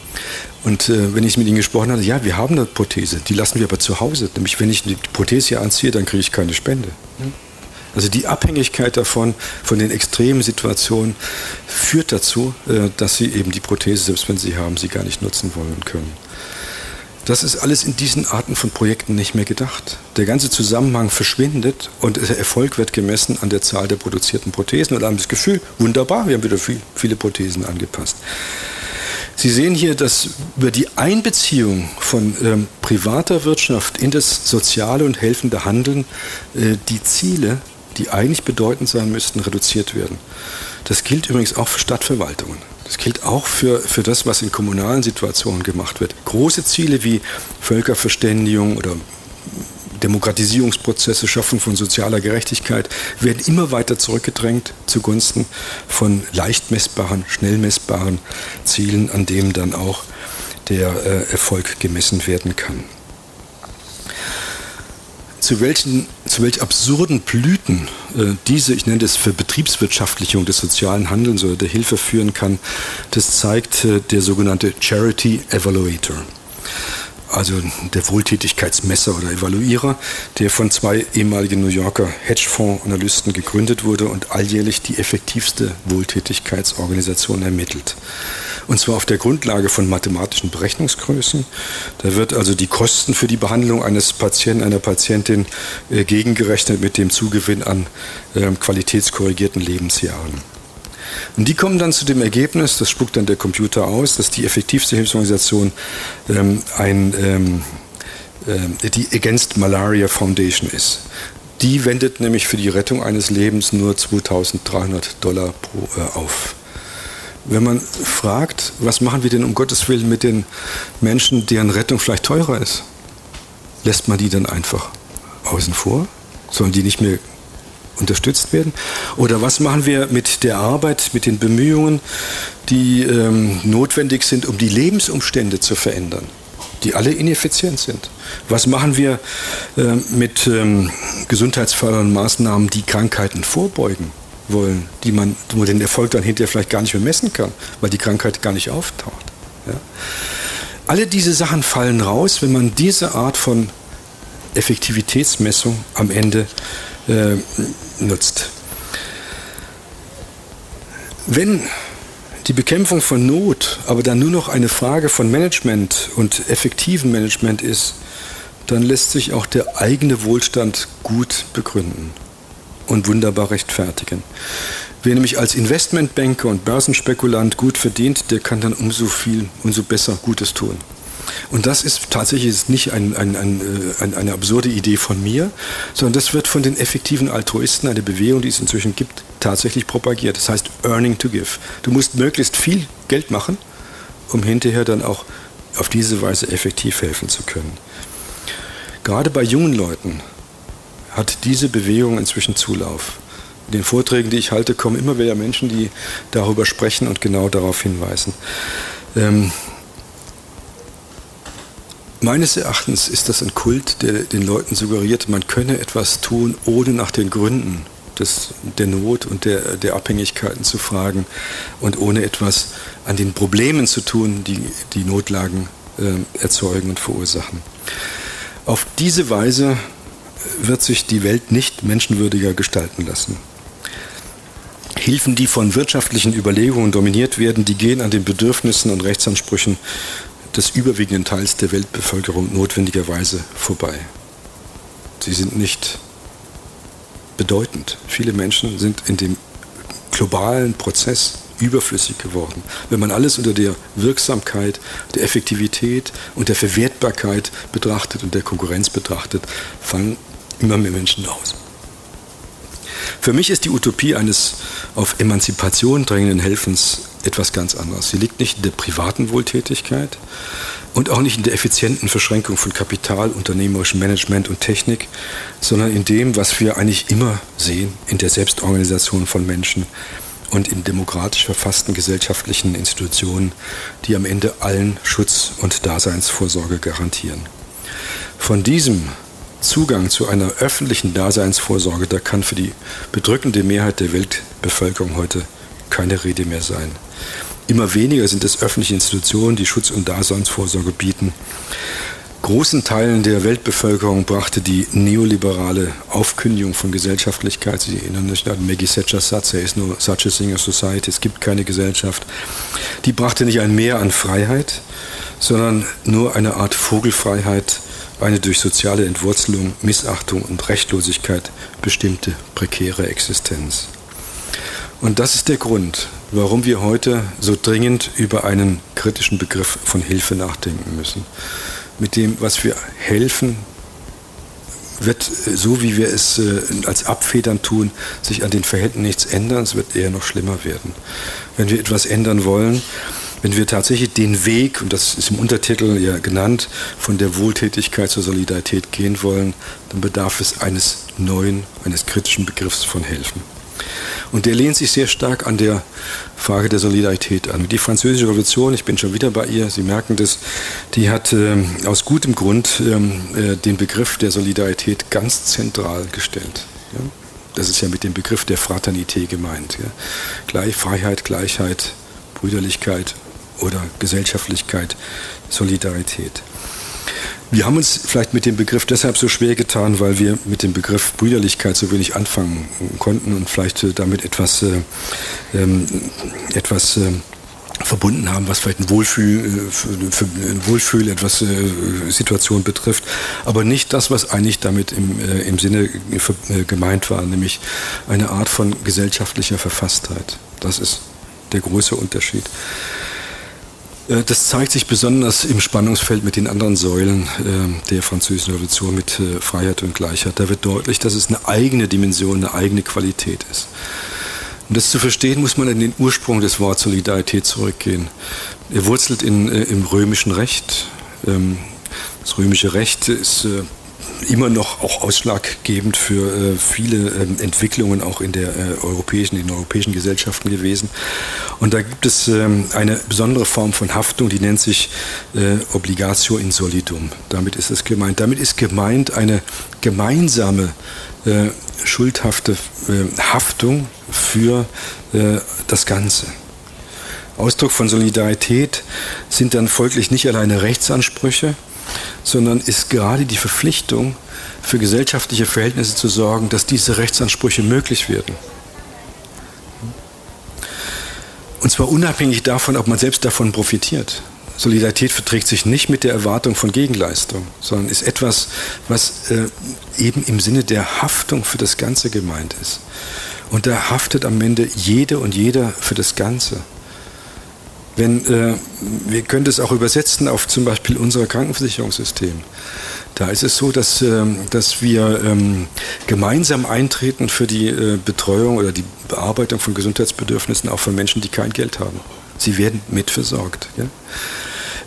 Und äh, wenn ich mit ihnen gesprochen hatte, ja, wir haben eine Prothese, die lassen wir aber zu Hause. Nämlich, wenn ich die Prothese hier anziehe, dann kriege ich keine Spende. Also die Abhängigkeit davon, von den extremen Situationen, führt dazu, äh, dass sie eben die Prothese, selbst wenn sie haben, sie gar nicht nutzen wollen können. Das ist alles in diesen Arten von Projekten nicht mehr gedacht. Der ganze Zusammenhang verschwindet und der Erfolg wird gemessen an der Zahl der produzierten Prothesen und haben das Gefühl, wunderbar, wir haben wieder viel, viele Prothesen angepasst. Sie sehen hier, dass über die Einbeziehung von ähm, privater Wirtschaft in das soziale und helfende Handeln äh, die Ziele, die eigentlich bedeutend sein müssten, reduziert werden. Das gilt übrigens auch für Stadtverwaltungen. Das gilt auch für, für das, was in kommunalen Situationen gemacht wird. Große Ziele wie Völkerverständigung oder Demokratisierungsprozesse, Schaffung von sozialer Gerechtigkeit werden immer weiter zurückgedrängt zugunsten von leicht messbaren, schnell messbaren Zielen, an denen dann auch der äh, Erfolg gemessen werden kann zu welchen, zu welch absurden Blüten äh, diese, ich nenne das für Betriebswirtschaftlichung des sozialen Handelns oder der Hilfe führen kann, das zeigt äh, der sogenannte Charity Evaluator. Also der Wohltätigkeitsmesser oder Evaluierer, der von zwei ehemaligen New Yorker Hedgefonds-Analysten gegründet wurde und alljährlich die effektivste Wohltätigkeitsorganisation ermittelt und zwar auf der Grundlage von mathematischen Berechnungsgrößen. Da wird also die Kosten für die Behandlung eines Patienten, einer Patientin äh, gegengerechnet mit dem Zugewinn an äh, qualitätskorrigierten Lebensjahren. Und die kommen dann zu dem Ergebnis, das spuckt dann der Computer aus, dass die effektivste Hilfsorganisation ähm, ein, ähm, äh, die Against Malaria Foundation ist. Die wendet nämlich für die Rettung eines Lebens nur 2300 Dollar pro, äh, auf. Wenn man fragt, was machen wir denn um Gottes Willen mit den Menschen, deren Rettung vielleicht teurer ist, lässt man die dann einfach außen vor? Sollen die nicht mehr unterstützt werden? Oder was machen wir mit der Arbeit, mit den Bemühungen, die ähm, notwendig sind, um die Lebensumstände zu verändern, die alle ineffizient sind? Was machen wir äh, mit ähm, gesundheitsfördernden Maßnahmen, die Krankheiten vorbeugen? wollen, die man, wo man den Erfolg dann hinterher vielleicht gar nicht mehr messen kann, weil die Krankheit gar nicht auftaucht. Ja. Alle diese Sachen fallen raus, wenn man diese Art von Effektivitätsmessung am Ende äh, nutzt. Wenn die Bekämpfung von Not aber dann nur noch eine Frage von Management und effektivem Management ist, dann lässt sich auch der eigene Wohlstand gut begründen und wunderbar rechtfertigen. Wer nämlich als Investmentbanker und Börsenspekulant gut verdient, der kann dann umso viel, umso besser Gutes tun. Und das ist tatsächlich nicht ein, ein, ein, äh, eine absurde Idee von mir, sondern das wird von den effektiven Altruisten, eine Bewegung, die es inzwischen gibt, tatsächlich propagiert. Das heißt Earning to Give. Du musst möglichst viel Geld machen, um hinterher dann auch auf diese Weise effektiv helfen zu können. Gerade bei jungen Leuten hat diese Bewegung inzwischen Zulauf. In den Vorträgen, die ich halte, kommen immer wieder Menschen, die darüber sprechen und genau darauf hinweisen. Ähm, meines Erachtens ist das ein Kult, der den Leuten suggeriert, man könne etwas tun, ohne nach den Gründen des, der Not und der, der Abhängigkeiten zu fragen und ohne etwas an den Problemen zu tun, die die Notlagen äh, erzeugen und verursachen. Auf diese Weise wird sich die Welt nicht menschenwürdiger gestalten lassen. Hilfen, die von wirtschaftlichen Überlegungen dominiert werden, die gehen an den Bedürfnissen und Rechtsansprüchen des überwiegenden Teils der Weltbevölkerung notwendigerweise vorbei. Sie sind nicht bedeutend. Viele Menschen sind in dem globalen Prozess überflüssig geworden. Wenn man alles unter der Wirksamkeit, der Effektivität und der Verwertbarkeit betrachtet und der Konkurrenz betrachtet, fallen immer mehr Menschen aus. Für mich ist die Utopie eines auf Emanzipation drängenden Helfens etwas ganz anderes. Sie liegt nicht in der privaten Wohltätigkeit und auch nicht in der effizienten Verschränkung von Kapital, unternehmerischem Management und Technik, sondern in dem, was wir eigentlich immer sehen, in der Selbstorganisation von Menschen und in demokratisch verfassten gesellschaftlichen Institutionen, die am Ende allen Schutz und Daseinsvorsorge garantieren. Von diesem Zugang zu einer öffentlichen Daseinsvorsorge, da kann für die bedrückende Mehrheit der Weltbevölkerung heute keine Rede mehr sein. Immer weniger sind es öffentliche Institutionen, die Schutz und Daseinsvorsorge bieten. Großen Teilen der Weltbevölkerung brachte die neoliberale Aufkündigung von Gesellschaftlichkeit, Sie erinnern sich an Maggie Thatcher's Satz, there is no such a thing as society, es gibt keine Gesellschaft, die brachte nicht ein Mehr an Freiheit, sondern nur eine Art Vogelfreiheit, eine durch soziale Entwurzelung, Missachtung und Rechtlosigkeit bestimmte prekäre Existenz. Und das ist der Grund, warum wir heute so dringend über einen kritischen Begriff von Hilfe nachdenken müssen. Mit dem, was wir helfen, wird, so wie wir es äh, als Abfedern tun, sich an den Verhältnissen nichts ändern, es wird eher noch schlimmer werden. Wenn wir etwas ändern wollen, wenn wir tatsächlich den Weg, und das ist im Untertitel ja genannt, von der Wohltätigkeit zur Solidarität gehen wollen, dann bedarf es eines neuen, eines kritischen Begriffs von Helfen. Und der lehnt sich sehr stark an der Frage der Solidarität an. Die Französische Revolution, ich bin schon wieder bei ihr, Sie merken das, die hat äh, aus gutem Grund ähm, äh, den Begriff der Solidarität ganz zentral gestellt. Ja? Das ist ja mit dem Begriff der Fraternité gemeint. Ja? Gleich, Freiheit, Gleichheit, Brüderlichkeit oder Gesellschaftlichkeit, Solidarität. Wir haben uns vielleicht mit dem Begriff deshalb so schwer getan, weil wir mit dem Begriff Brüderlichkeit so wenig anfangen konnten und vielleicht äh, damit etwas, äh, ähm, etwas äh, verbunden haben, was vielleicht ein Wohlfühl, äh, für ein Wohlfühl etwas äh, Situation betrifft, aber nicht das, was eigentlich damit im, äh, im Sinne gemeint war, nämlich eine Art von gesellschaftlicher Verfasstheit. Das ist der große Unterschied. Äh, das zeigt sich besonders im Spannungsfeld mit den anderen Säulen äh, der französischen Revolution mit äh, Freiheit und Gleichheit. Da wird deutlich, dass es eine eigene Dimension, eine eigene Qualität ist. Um das zu verstehen, muss man in den Ursprung des Wortes Solidarität zurückgehen. Er wurzelt in, im römischen Recht. Ähm, das römische Recht ist immer noch auch ausschlaggebend für äh, viele ähm, Entwicklungen auch in der äh, europäischen, in europäischen Gesellschaften gewesen. Und da gibt es ähm, eine besondere Form von Haftung, die nennt sich äh, Obligatio in solidum. Damit ist es gemeint. Damit ist gemeint eine gemeinsame äh, schuldhafte äh, Haftung für äh, das Ganze. Ausdruck von Solidarität sind dann folglich nicht alleine Rechtsansprüche, sondern ist gerade die Verpflichtung, für gesellschaftliche Verhältnisse zu sorgen, dass diese Rechtsansprüche möglich werden. Und zwar unabhängig davon, ob man selbst davon profitiert. Solidarität verträgt sich nicht mit der Erwartung von Gegenleistung, sondern ist etwas, was äh, eben im Sinne der Haftung für das Ganze gemeint ist. Und da haftet am Ende jede und jeder für das Ganze. Wenn, äh, wir können das auch übersetzen auf zum Beispiel unser Krankenversicherungssystem. Da ist es so, dass, äh, dass wir ähm, gemeinsam eintreten für die äh, Betreuung oder die Bearbeitung von Gesundheitsbedürfnissen auch von Menschen, die kein Geld haben. Sie werden mitversorgt. Ja?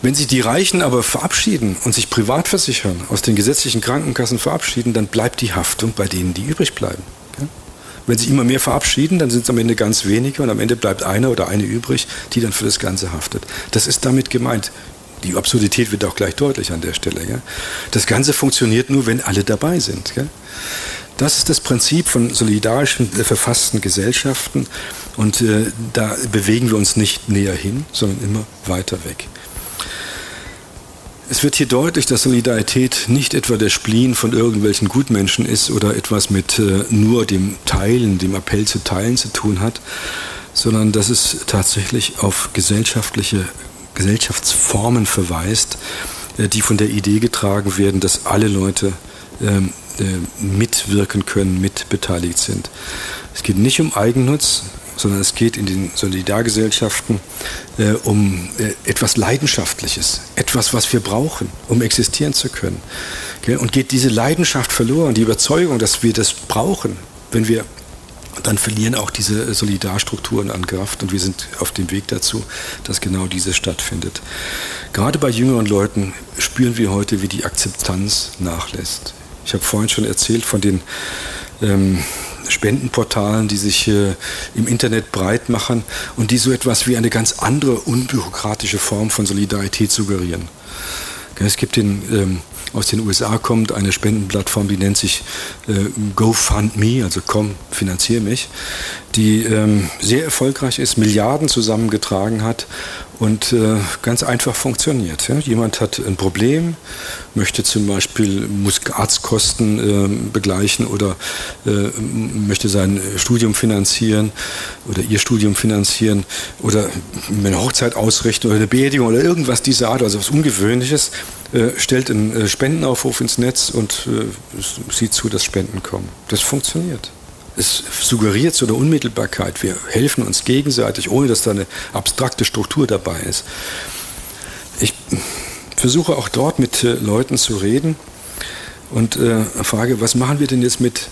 Wenn sich die Reichen aber verabschieden und sich privat versichern, aus den gesetzlichen Krankenkassen verabschieden, dann bleibt die Haftung bei denen, die übrig bleiben. Wenn sich immer mehr verabschieden, dann sind es am Ende ganz wenige und am Ende bleibt einer oder eine übrig, die dann für das Ganze haftet. Das ist damit gemeint. Die Absurdität wird auch gleich deutlich an der Stelle. Ja? Das Ganze funktioniert nur, wenn alle dabei sind. Ja? Das ist das Prinzip von solidarischen, äh, verfassten Gesellschaften. Und äh, da bewegen wir uns nicht näher hin, sondern immer weiter weg. Es wird hier deutlich, dass Solidarität nicht etwa der Spleen von irgendwelchen Gutmenschen ist oder etwas mit äh, nur dem Teilen, dem Appell zu teilen zu tun hat, sondern dass es tatsächlich auf gesellschaftliche Gesellschaftsformen verweist, äh, die von der Idee getragen werden, dass alle Leute ähm, äh, mitwirken können, mitbeteiligt sind. Es geht nicht um Eigennutz, sondern es geht in den Solidargesellschaften äh, um äh, etwas Leidenschaftliches, etwas, was wir brauchen, um existieren zu können. Okay? Und geht diese Leidenschaft verloren, die Überzeugung, dass wir das brauchen, wenn wir dann verlieren auch diese Solidarstrukturen an Kraft und wir sind auf dem Weg dazu, dass genau dieses stattfindet. Gerade bei jüngeren Leuten spüren wir heute, wie die Akzeptanz nachlässt. Ich habe vorhin schon erzählt von den ähm, Spendenportalen, die sich äh, im Internet breit machen und die so etwas wie eine ganz andere unbürokratische Form von Solidarität suggerieren. Es gibt den ähm, aus den USA kommt, eine Spendenplattform, die nennt sich äh, GoFundMe, also komm, finanziere mich, die ähm, sehr erfolgreich ist, Milliarden zusammengetragen hat und äh, ganz einfach funktioniert. Ja? Jemand hat ein Problem, möchte zum Beispiel, muss Arztkosten äh, begleichen oder äh, möchte sein Studium finanzieren oder ihr Studium finanzieren oder eine Hochzeit ausrichten oder eine Beerdigung oder irgendwas dieser Art, also was Ungewöhnliches, äh, stellt einen äh, Spendenaufruf ins Netz und äh, sieht zu, dass Spenden kommen. Das funktioniert es suggeriert so eine Unmittelbarkeit. Wir helfen uns gegenseitig, ohne dass da eine abstrakte Struktur dabei ist. Ich versuche auch dort mit äh, Leuten zu reden und äh, frage, was machen wir denn jetzt mit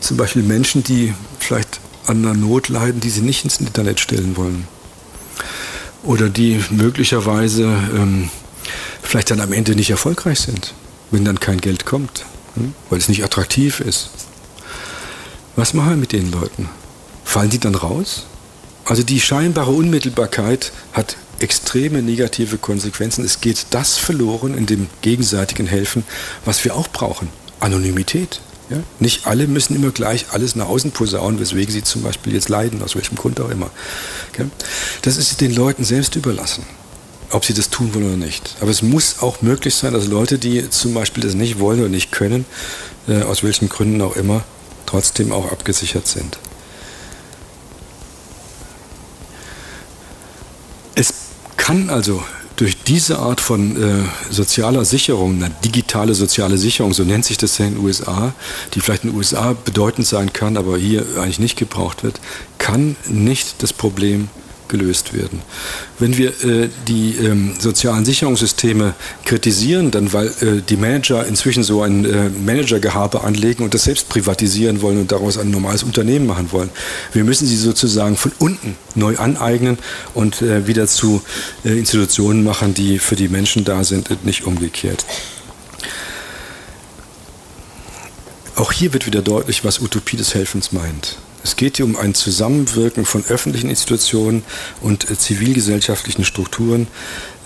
zum Beispiel Menschen, die vielleicht an einer Not leiden, die sie nicht ins Internet stellen wollen. Oder die möglicherweise ähm, vielleicht dann am Ende nicht erfolgreich sind, wenn dann kein Geld kommt, hm? weil es nicht attraktiv ist. Was machen wir mit den Leuten? Fallen die dann raus? Also die scheinbare Unmittelbarkeit hat extreme negative Konsequenzen. Es geht das verloren in dem gegenseitigen Helfen, was wir auch brauchen. Anonymität. Ja? Nicht alle müssen immer gleich alles nach außen posaunen, weswegen sie zum Beispiel jetzt leiden, aus welchem Grund auch immer. Okay? Das ist den Leuten selbst überlassen, ob sie das tun wollen oder nicht. Aber es muss auch möglich sein, dass Leute, die zum Beispiel das nicht wollen oder nicht können, äh, aus welchen Gründen auch immer, trotzdem auch abgesichert sind. Es kann also durch diese Art von äh, sozialer Sicherung, eine digitale soziale Sicherung, so nennt sich das ja in den USA, die vielleicht in den USA bedeutend sein kann, aber hier eigentlich nicht gebraucht wird, kann nicht das Problem gelöst werden. Wenn wir äh, die ähm, sozialen Sicherungssysteme kritisieren, dann weil äh, die Manager inzwischen so ein äh, Managergehabe anlegen und das selbst privatisieren wollen und daraus ein normales Unternehmen machen wollen. Wir müssen sie sozusagen von unten neu aneignen und äh, wieder zu äh, Institutionen machen, die für die Menschen da sind und nicht umgekehrt. Auch hier wird wieder deutlich, was Utopie des Helfens meint. Es geht hier um ein Zusammenwirken von öffentlichen Institutionen und äh, zivilgesellschaftlichen Strukturen,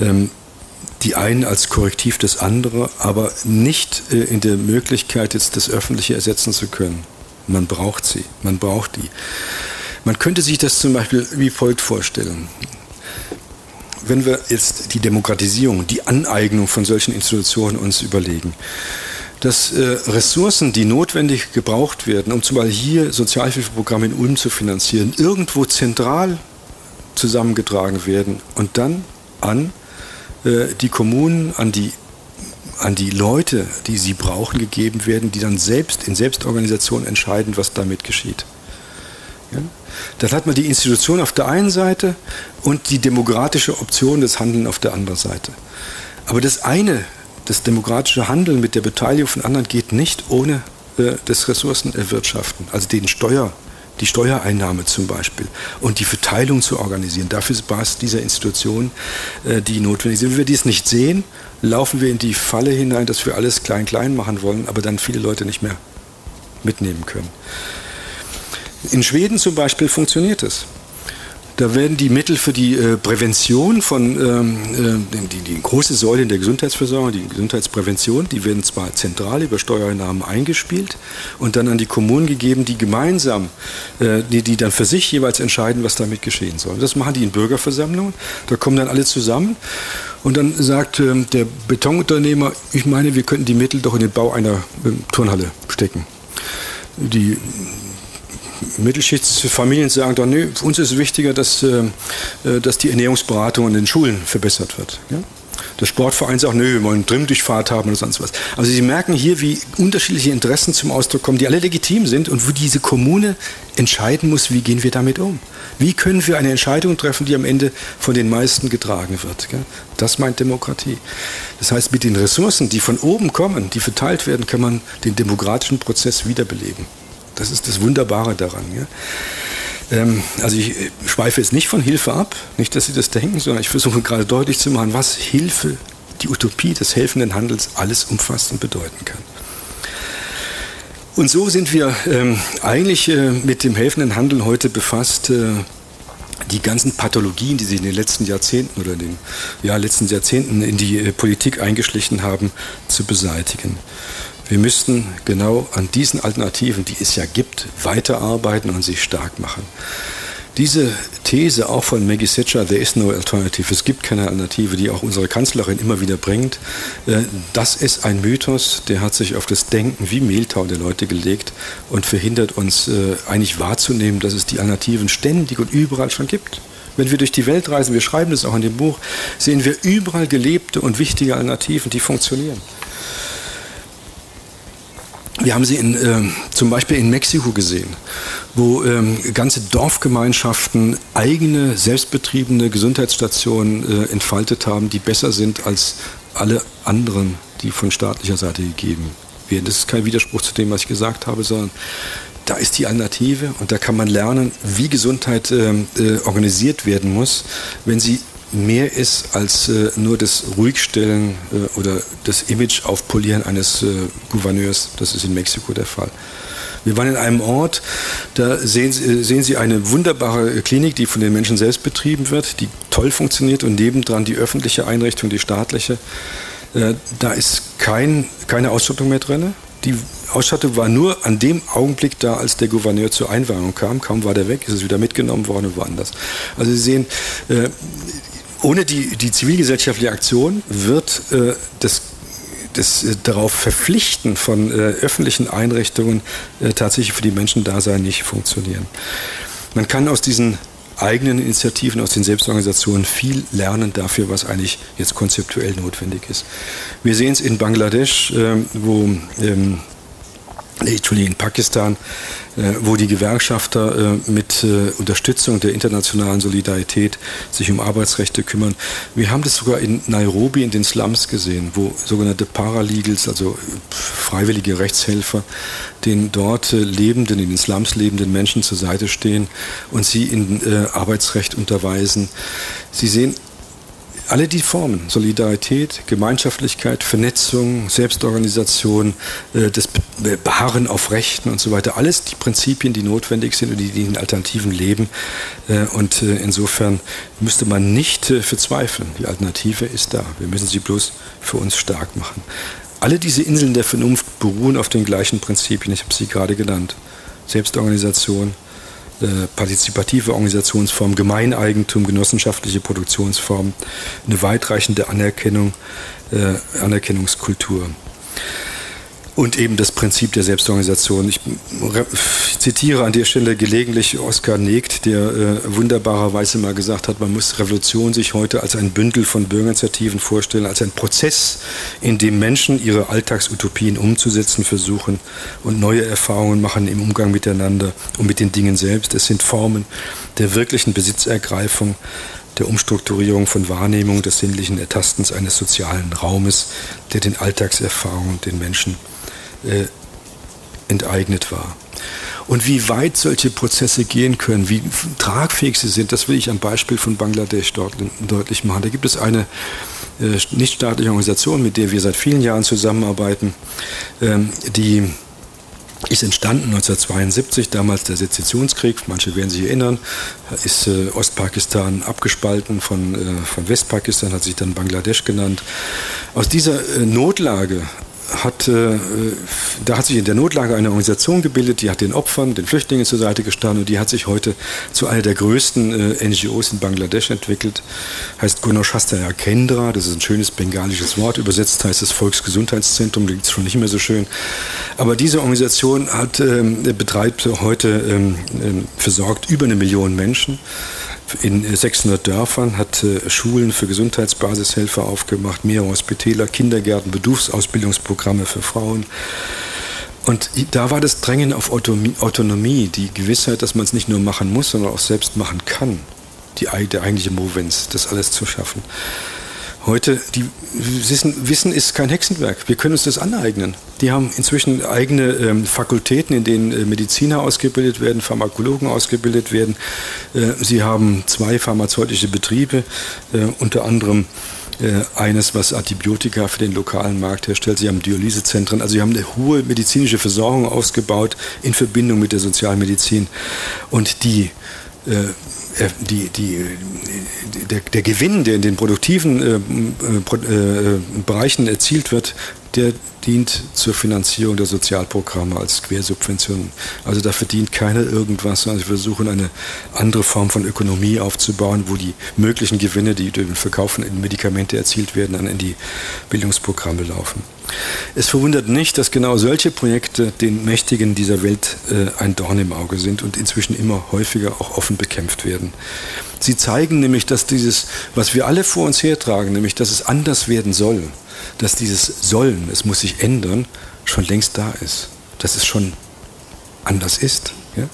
ähm, die einen als Korrektiv des anderen, aber nicht äh, in der Möglichkeit, jetzt das Öffentliche ersetzen zu können. Man braucht sie, man braucht die. Man könnte sich das zum Beispiel wie folgt vorstellen. Wenn wir jetzt die Demokratisierung, die Aneignung von solchen Institutionen uns überlegen, dass äh, Ressourcen, die notwendig gebraucht werden, um zum Beispiel hier Sozialhilfeprogramme in Ulm zu finanzieren, irgendwo zentral zusammengetragen werden und dann an äh, die Kommunen, an die, an die Leute, die sie brauchen, gegeben werden, die dann selbst in Selbstorganisation entscheiden, was damit geschieht. Ja? Dann hat man die Institution auf der einen Seite und die demokratische Option des Handelns auf der anderen Seite. Aber das eine das demokratische Handeln mit der Beteiligung von anderen geht nicht ohne äh, das Ressourcenerwirtschaften, also den Steuer, die Steuereinnahme zum Beispiel und die Verteilung zu organisieren. Dafür war es dieser Institution, äh, die notwendig sind. Wenn wir dies nicht sehen, laufen wir in die Falle hinein, dass wir alles klein-klein machen wollen, aber dann viele Leute nicht mehr mitnehmen können. In Schweden zum Beispiel funktioniert es. Da werden die Mittel für die äh, Prävention von, ähm, äh, die, die, große Säule in der Gesundheitsversorgung, die Gesundheitsprävention, die werden zwar zentral über Steuereinnahmen eingespielt und dann an die Kommunen gegeben, die gemeinsam, äh, die, die dann für sich jeweils entscheiden, was damit geschehen soll. Das machen die in Bürgerversammlungen. Da kommen dann alle zusammen und dann sagt ähm, der Betonunternehmer, ich meine, wir könnten die Mittel doch in den Bau einer ähm, Turnhalle stecken. Die Mittelschichtsfamilien sagen dann, nee, für uns ist wichtiger, dass, äh, äh, dass die Ernährungsberatung in den Schulen verbessert wird. Ja? Der Sportverein sagt, nö, wir wollen Trimmdurchfahrt haben oder sonst was. Also Sie merken hier, wie unterschiedliche Interessen zum Ausdruck kommen, die alle legitim sind und wo diese Kommune entscheiden muss, wie gehen wir damit um. Wie können wir eine Entscheidung treffen, die am Ende von den meisten getragen wird. Das meint Demokratie. Das heißt, mit den Ressourcen, die von oben kommen, die verteilt werden, kann man den demokratischen Prozess wiederbeleben. Das ist das Wunderbare daran. Ähm, also ich äh, schweife jetzt nicht von Hilfe ab, nicht, dass Sie das denken, sondern ich versuche gerade deutlich zu machen, was Hilfe, die Utopie des helfenden Handels alles umfasst und bedeuten kann. Und so sind wir ähm, eigentlich äh, mit dem helfenden Handeln heute befasst, äh, die ganzen Pathologien, die sich in den letzten Jahrzehnten oder in den ja, letzten Jahrzehnten in die äh, Politik eingeschlichen haben, zu beseitigen. Wir müssten genau an diesen Alternativen, die es ja gibt, weiterarbeiten und sich stark machen. Diese These auch von Maggie Thatcher, there is no alternative, es gibt keine Alternative, die auch unsere Kanzlerin immer wieder bringt, äh, das ist ein Mythos, der hat sich auf das Denken wie Mehltau der Leute gelegt und verhindert uns äh, eigentlich wahrzunehmen, dass es die Alternativen ständig und überall schon gibt. Wenn wir durch die Welt reisen, wir schreiben das auch in dem Buch, sehen wir überall gelebte und wichtige Alternativen, die funktionieren. Wir haben sie in, äh, zum Beispiel in Mexiko gesehen, wo ähm, ganze Dorfgemeinschaften eigene selbstbetriebene Gesundheitsstationen äh, entfaltet haben, die besser sind als alle anderen, die von staatlicher Seite gegeben werden. Das ist kein Widerspruch zu dem, was ich gesagt habe, sondern da ist die Alternative und da kann man lernen, wie Gesundheit äh, äh organisiert werden muss, wenn sie mehr ist als äh, nur das Ruhigstellen äh, oder das Image aufpolieren eines äh, Gouverneurs. Das ist in Mexiko der Fall. Wir waren in einem Ort, da sehen Sie, äh, sehen Sie eine wunderbare Klinik, die von den Menschen selbst betrieben wird, die toll funktioniert und nebendran die öffentliche Einrichtung, die staatliche. Äh, da ist kein, keine Ausstattung mehr drin. Die Ausstattung war nur an dem Augenblick da, als der Gouverneur zur Einweihung kam. Kaum war der weg, ist es wieder mitgenommen worden und woanders. Also Sie sehen, äh, ohne die, die zivilgesellschaftliche Aktion wird äh, das das äh, darauf verpflichten von äh, öffentlichen Einrichtungen äh, tatsächlich für die Menschen da sein nicht funktionieren. Man kann aus diesen eigenen Initiativen, aus den Selbstorganisationen viel lernen dafür, was eigentlich jetzt konzeptuell notwendig ist. Wir sehen es in Bangladesch, äh, wo ähm, Entschuldigung, in Pakistan, äh, wo die Gewerkschafter äh, mit äh, Unterstützung der internationalen Solidarität sich um Arbeitsrechte kümmern. Wir haben das sogar in Nairobi in den Slums gesehen, wo sogenannte Paralegals, also freiwillige Rechtshelfer, den dort lebenden, in den Slums lebenden Menschen zur Seite stehen und sie in Arbeitsrecht unterweisen. Sie sehen alle die Formen, Solidarität, Gemeinschaftlichkeit, Vernetzung, Selbstorganisation, äh, das Beharren auf Rechten und so weiter, alles die Prinzipien, die notwendig sind und die, in Alternativen leben. Äh, und äh, insofern müsste man nicht verzweifeln. Die Alternative ist da. Wir müssen sie bloß für uns stark machen. Alle diese Inseln der Vernunft beruhen auf den gleichen Prinzipien. Ich habe sie gerade genannt. Selbstorganisation, partizipative Organisationsform, Gemeineigentum, genossenschaftliche Produktionsform, eine weitreichende Anerkennung, äh, Anerkennungskultur und eben das Prinzip der Selbstorganisation. Ich zitiere an der Stelle gelegentlich Oskar Negt, der äh, wunderbarerweise mal gesagt hat, man muss Revolution sich heute als ein Bündel von Bürgerinitiativen vorstellen, als ein Prozess, in dem Menschen ihre Alltagsutopien umzusetzen versuchen und neue Erfahrungen machen im Umgang miteinander und mit den Dingen selbst. Es sind Formen der wirklichen Besitzergreifung, der Umstrukturierung von Wahrnehmung des sinnlichen Ertastens eines sozialen Raumes, der den Alltagserfahrungen den Menschen äh, enteignet war. Und wie weit solche Prozesse gehen können, wie tragfähig sie sind, das will ich am Beispiel von Bangladesch deutlich machen. Da gibt es eine äh, nichtstaatliche Organisation, mit der wir seit vielen Jahren zusammenarbeiten, ähm, die ist entstanden 1972, damals der Sezessionskrieg, manche werden sich erinnern, ist äh, Ostpakistan abgespalten von, äh, von Westpakistan, hat sich dann Bangladesch genannt. Aus dieser äh, Notlage hat, äh, da hat sich in der Notlage eine Organisation gebildet, die hat den Opfern, den Flüchtlingen zur Seite gestanden und die hat sich heute zu einer der größten äh, NGOs in Bangladesch entwickelt. Heißt Gunoshastaya Kendra, das ist ein schönes bengalisches Wort, übersetzt heißt es Volksgesundheitszentrum, klingt schon nicht mehr so schön. Aber diese Organisation hat, ähm, betreibt heute, ähm, ähm, versorgt über eine Million Menschen in 600 Dörfern, hat Schulen für Gesundheitsbasishelfer aufgemacht, mehrere Hospitäler, Kindergärten, Berufsausbildungsprogramme für Frauen. Und da war das Drängen auf Autonomie, die Gewissheit, dass man es nicht nur machen muss, sondern auch selbst machen kann. Die, der eigentliche Movens, das alles zu schaffen. Heute, die Wissen, Wissen ist kein Hexenwerk. Wir können uns das aneignen. Die haben inzwischen eigene ähm, Fakultäten, in denen äh, Mediziner ausgebildet werden, Pharmakologen ausgebildet werden. Äh, sie haben zwei pharmazeutische Betriebe, äh, unter anderem äh, eines, was Antibiotika für den lokalen Markt herstellt. Sie haben Dialysezentren. Also sie haben eine hohe medizinische Versorgung ausgebaut in Verbindung mit der Sozialmedizin. Und die äh, die, die, der, der, Gewinn, der in den produktiven äh, äh, äh, Bereichen erzielt wird, der dient zur Finanzierung der Sozialprogramme als Quersubvention. Also da verdient keiner irgendwas, sondern wir versuchen eine andere Form von Ökonomie aufzubauen, wo die möglichen Gewinne, die durch den Verkauf in Medikamente erzielt werden, dann in die Bildungsprogramme laufen. Es verwundert nicht, dass genau solche Projekte den Mächtigen dieser Welt äh, ein Dorn im Auge sind und inzwischen immer häufiger auch offen bekämpft werden. Sie zeigen nämlich, dass dieses, was wir alle vor uns hertragen, nämlich dass es anders werden soll, dass dieses Sollen, es muss sich ändern, schon längst da ist. Dass es schon anders ist. Ja?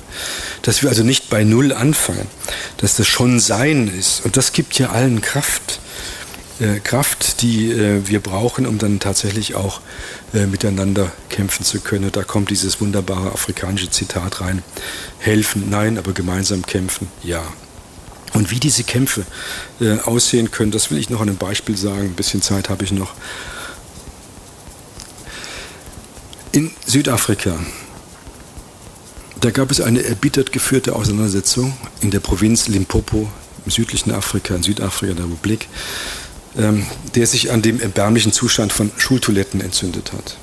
Dass wir also nicht bei Null anfangen, dass das schon Sein ist. Und das gibt ja allen Kraft. Äh, Kraft, die äh, wir brauchen, um dann tatsächlich auch äh, miteinander kämpfen zu können. Und da kommt dieses wunderbare afrikanische Zitat rein. Helfen, nein, aber gemeinsam kämpfen, ja. Und wie diese Kämpfe äh, aussehen können, das will ich noch an einem Beispiel sagen. Ein bisschen Zeit habe ich noch. In Südafrika, da gab es eine erbittert geführte Auseinandersetzung in der Provinz Limpopo im südlichen Afrika, in Südafrika der Republik, ähm, der sich an dem erbärmlichen Zustand von Schultoiletten entzündet hat.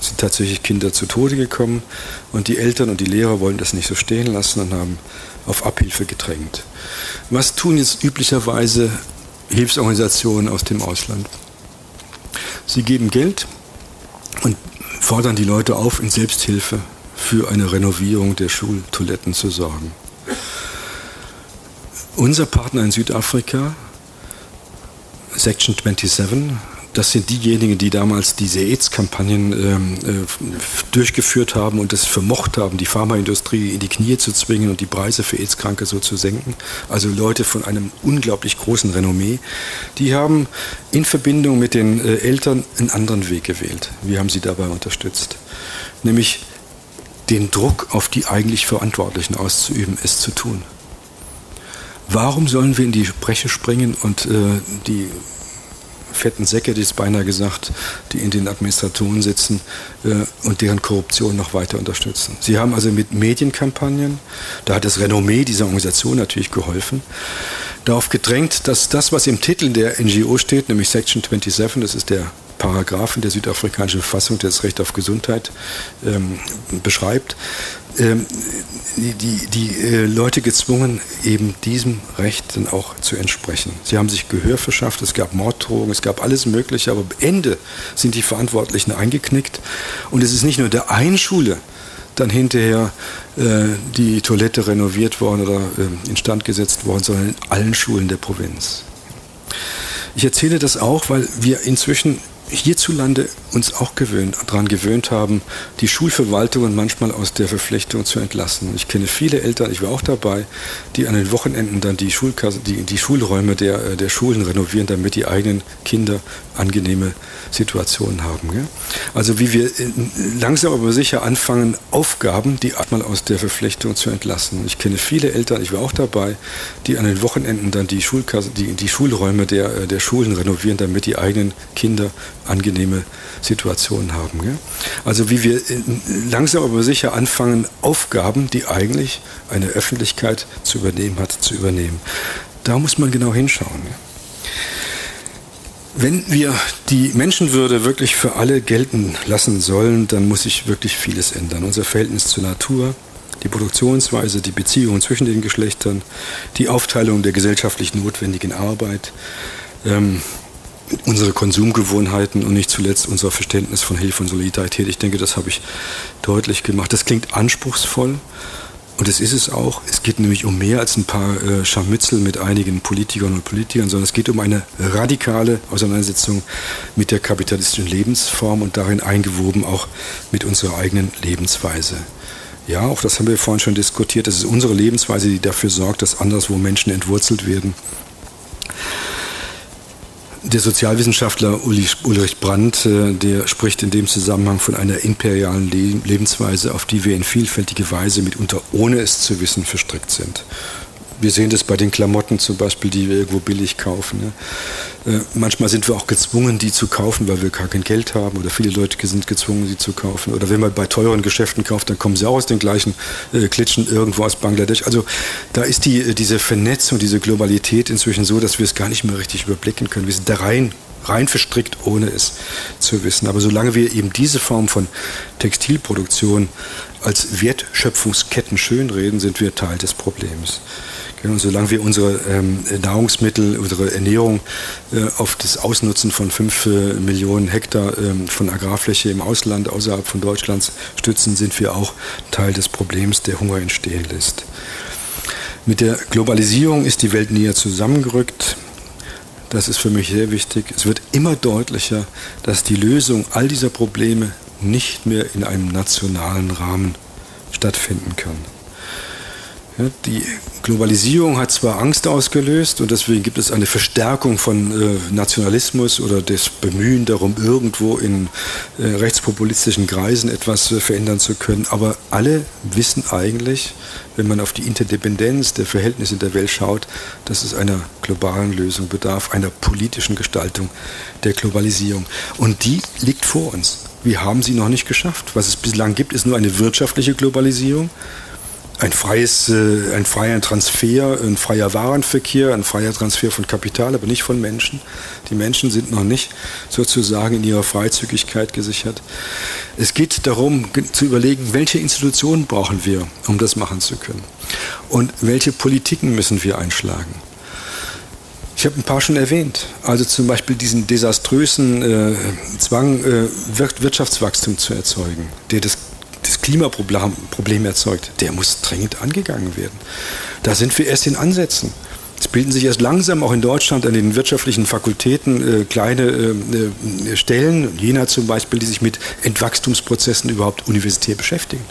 Es sind tatsächlich Kinder zu Tode gekommen und die Eltern und die Lehrer wollen das nicht so stehen lassen und haben auf Abhilfe gedrängt. Was tun jetzt üblicherweise Hilfsorganisationen aus dem Ausland? Sie geben Geld und fordern die Leute auf, in Selbsthilfe für eine Renovierung der Schultoiletten zu sorgen. Unser Partner in Südafrika, Section 27, das sind diejenigen, die damals diese AIDS-Kampagnen ähm, äh, durchgeführt haben und es vermocht haben, die Pharmaindustrie in die Knie zu zwingen und die Preise für AIDS-Kranke so zu senken. Also Leute von einem unglaublich großen Renommee. Die haben in Verbindung mit den äh, Eltern einen anderen Weg gewählt. Wir haben sie dabei unterstützt. Nämlich den Druck auf die eigentlich Verantwortlichen auszuüben, es zu tun. Warum sollen wir in die Breche springen und äh, die fetten Säcke, die ist beinahe gesagt, die in den Administratoren sitzen äh, und deren Korruption noch weiter unterstützen. Sie haben also mit Medienkampagnen, da hat das Renommee dieser Organisation natürlich geholfen, darauf gedrängt, dass das, was im Titel der NGO steht, nämlich Section 27, das ist der Paragraphen der südafrikanischen Verfassung, der das Recht auf Gesundheit ähm, beschreibt, ähm, die, die, äh, Leute gezwungen, eben diesem Recht dann auch zu entsprechen. Sie haben sich Gehör verschafft, es gab Morddrohungen, es gab alles Mögliche, aber am Ende sind die Verantwortlichen eingeknickt. Und es ist nicht nur der einen Schule dann hinterher äh, die Toilette renoviert worden oder äh, instand gesetzt worden, sondern in allen Schulen der Provinz. Ich erzähle das auch, weil wir inzwischen hierzulande uns auch gewöhnt, daran gewöhnt haben, die Schulverwaltungen manchmal aus der Verflechtung zu entlassen. Ich kenne viele Eltern, ich war auch dabei, die an den Wochenenden dann die, Schulkasse, die, die Schulräume der, äh, der Schulen renovieren, damit die eigenen Kinder angenehme Situationen haben. Gell? Also wie wir äh, langsam aber sicher anfangen, Aufgaben, die mal aus der Verflechtung zu entlassen. Ich kenne viele Eltern, ich war auch dabei, die an den Wochenenden dann die, Schulkasse, die, die Schulräume der, äh, der Schulen renovieren, damit die eigenen Kinder angenehme Situationen haben. Gell? Also wie wir äh, langsam aber sicher anfangen, Aufgaben, die eigentlich eine Öffentlichkeit zu übernehmen hat, zu übernehmen. Da muss man genau hinschauen. Gell? Wenn wir die Menschenwürde wirklich für alle gelten lassen sollen, dann muss sich wirklich vieles ändern. Unser Verhältnis zur Natur, die Produktionsweise, die Beziehungen zwischen den Geschlechtern, die Aufteilung der gesellschaftlich notwendigen Arbeit, ähm, unsere Konsumgewohnheiten und nicht zuletzt unser Verständnis von Hilfe und Solidarität. Ich denke, das habe ich deutlich gemacht. Das klingt anspruchsvoll, Und es ist es auch. Es geht nämlich um mehr als ein paar äh, Scharmützel mit einigen Politikern und Politikern, sondern es geht um eine radikale Auseinandersetzung mit der kapitalistischen Lebensform und darin eingewoben auch mit unserer eigenen Lebensweise. Ja, auch das haben wir vorhin schon diskutiert. Das ist unsere Lebensweise, die dafür sorgt, dass anderswo Menschen entwurzelt werden. Der Sozialwissenschaftler Ulrich Brandt, äh, der spricht in dem Zusammenhang von einer imperialen Lebensweise, auf die wir in vielfältige Weise mitunter ohne es zu wissen verstrickt sind. Wir sehen das bei den Klamotten zum Beispiel, die wir irgendwo billig kaufen. Ne? Äh, manchmal sind wir auch gezwungen, die zu kaufen, weil wir gar kein Geld haben oder viele Leute sind gezwungen, sie zu kaufen. Oder wenn man bei teuren Geschäften kauft, dann kommen sie auch aus den gleichen äh, Klitschen irgendwo aus Bangladesch. Also da ist die, äh, diese Vernetzung, diese Globalität inzwischen so, dass wir es gar nicht mehr richtig überblicken können. Wir sind da rein rein verstrickt, ohne es zu wissen. Aber solange wir eben diese Form von Textilproduktion als Wertschöpfungsketten schönreden, sind wir Teil des Problems. Und solange wir unsere ähm, Nahrungsmittel, unsere Ernährung äh, auf das Ausnutzen von fünf äh, Millionen Hektar ähm, von Agrarfläche im Ausland, außerhalb von Deutschlands stützen, sind wir auch Teil des Problems, der Hunger entstehen lässt. Mit der Globalisierung ist die Welt näher zusammengerückt. Das ist für mich sehr wichtig. Es wird immer deutlicher, dass die Lösung all dieser Probleme nicht mehr in einem nationalen Rahmen stattfinden kann. Ja, die Globalisierung hat zwar Angst ausgelöst und deswegen gibt es eine Verstärkung von äh, Nationalismus oder das Bemühen darum, irgendwo in äh, rechtspopulistischen Kreisen etwas äh, verändern zu können, aber alle wissen eigentlich, wenn man auf die Interdependenz der Verhältnisse in der Welt schaut, dass es einer globalen Lösung bedarf, einer politischen Gestaltung der Globalisierung. Und die liegt vor uns. Wir haben sie noch nicht geschafft. Was es bislang gibt, ist nur eine wirtschaftliche Globalisierung ein, freies, äh, ein freier Transfer, ein freier Warenverkehr, ein freier Transfer von Kapital, aber nicht von Menschen. Die Menschen sind noch nicht sozusagen in ihrer Freizügigkeit gesichert. Es geht darum zu überlegen, welche Institutionen brauchen wir, um das machen zu können. Und welche Politiken müssen wir einschlagen. Ich habe ein paar schon erwähnt. Also zum Beispiel diesen desaströsen äh, Zwang, äh, Wirtschaftswachstum zu erzeugen, der das das Klimaproblem erzeugt, der muss dringend angegangen werden. Da sind wir erst in Ansätzen. Es bilden sich erst langsam auch in Deutschland an den wirtschaftlichen Fakultäten äh, kleine äh, äh Stellen, Jena zum Beispiel, die sich mit Entwachstumsprozessen überhaupt universitär beschäftigen.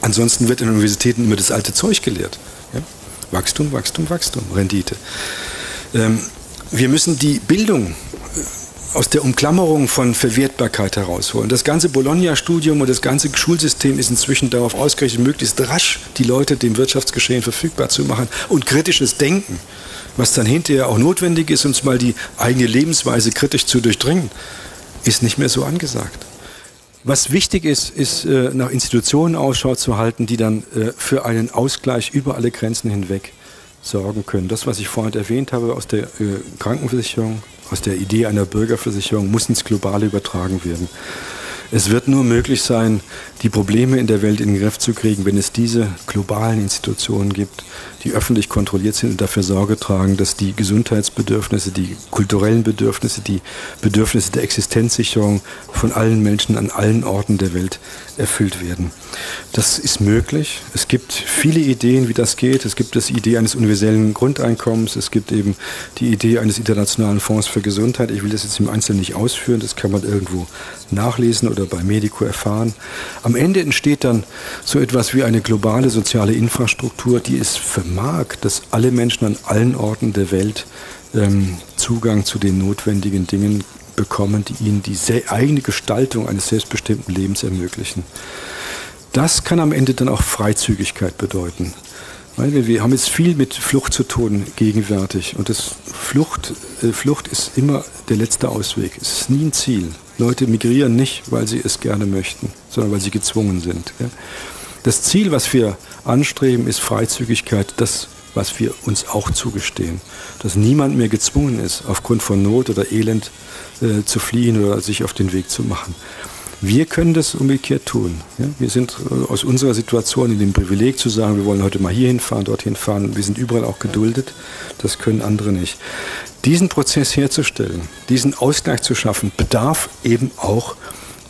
Ansonsten wird in Universitäten immer das alte Zeug gelehrt. Ja? Wachstum, Wachstum, Wachstum, Rendite. Ähm, wir müssen die Bildung aus der Umklammerung von Verwertbarkeit herausholen. Das ganze Bologna-Studium und das ganze Schulsystem ist inzwischen darauf ausgerichtet, möglichst rasch die Leute dem Wirtschaftsgeschehen verfügbar zu machen und kritisches Denken, was dann hinterher auch notwendig ist, uns mal die eigene Lebensweise kritisch zu durchdringen, ist nicht mehr so angesagt. Was wichtig ist, ist äh, nach Institutionen Ausschau zu halten, die dann äh, für einen Ausgleich über alle Grenzen hinweg sorgen können. Das, was ich vorhin erwähnt habe aus der äh, Krankenversicherung, aus der Idee einer Bürgerversicherung, muss ins Globale übertragen werden. Es wird nur möglich sein, die Probleme in der Welt in den Griff zu kriegen, wenn es diese globalen Institutionen gibt, die öffentlich kontrolliert sind und dafür Sorge tragen, dass die Gesundheitsbedürfnisse, die kulturellen Bedürfnisse, die Bedürfnisse der Existenzsicherung von allen Menschen an allen Orten der Welt erfüllt werden. Das ist möglich. Es gibt viele Ideen, wie das geht. Es gibt die Idee eines universellen Grundeinkommens. Es gibt eben die Idee eines internationalen Fonds für Gesundheit. Ich will das jetzt im Einzelnen nicht ausführen. Das kann man irgendwo nachlesen oder bei Medico erfahren. Ende entsteht dann so etwas wie eine globale soziale Infrastruktur, die es vermag, dass alle Menschen an allen Orten der Welt ähm, Zugang zu den notwendigen Dingen bekommen, die ihnen die eigene Gestaltung eines selbstbestimmten Lebens ermöglichen. Das kann am Ende dann auch Freizügigkeit bedeuten. Wir haben jetzt viel mit Flucht zu tun gegenwärtig und das Flucht, äh, Flucht ist immer der letzte Ausweg. Es ist nie ein Ziel. Leute migrieren nicht, weil sie es gerne möchten, sondern weil sie gezwungen sind. Das Ziel, was wir anstreben, ist Freizügigkeit, das, was wir uns auch zugestehen. Dass niemand mehr gezwungen ist, aufgrund von Not oder Elend äh, zu fliehen oder sich auf den Weg zu machen. Wir können das umgekehrt tun. Ja? Wir sind äh, aus unserer Situation in dem Privileg zu sagen, wir wollen heute mal hier hinfahren, dorthin fahren. Wir sind überall auch geduldet. Das können andere nicht. Diesen Prozess herzustellen, diesen Ausgleich zu schaffen, bedarf eben auch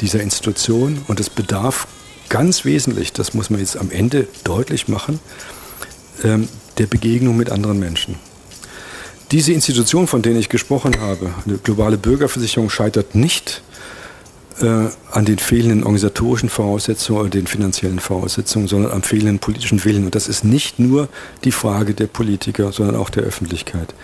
dieser Institution und es bedarf ganz wesentlich, das muss man jetzt am Ende deutlich machen, ähm, der Begegnung mit anderen Menschen. Diese Institution, von denen ich gesprochen habe, eine globale Bürgerversicherung, scheitert nicht an den fehlenden organisatorischen Voraussetzungen oder den finanziellen Voraussetzungen, sondern am fehlenden politischen Willen. Und das ist nicht nur die Frage der Politiker, sondern auch der Öffentlichkeit.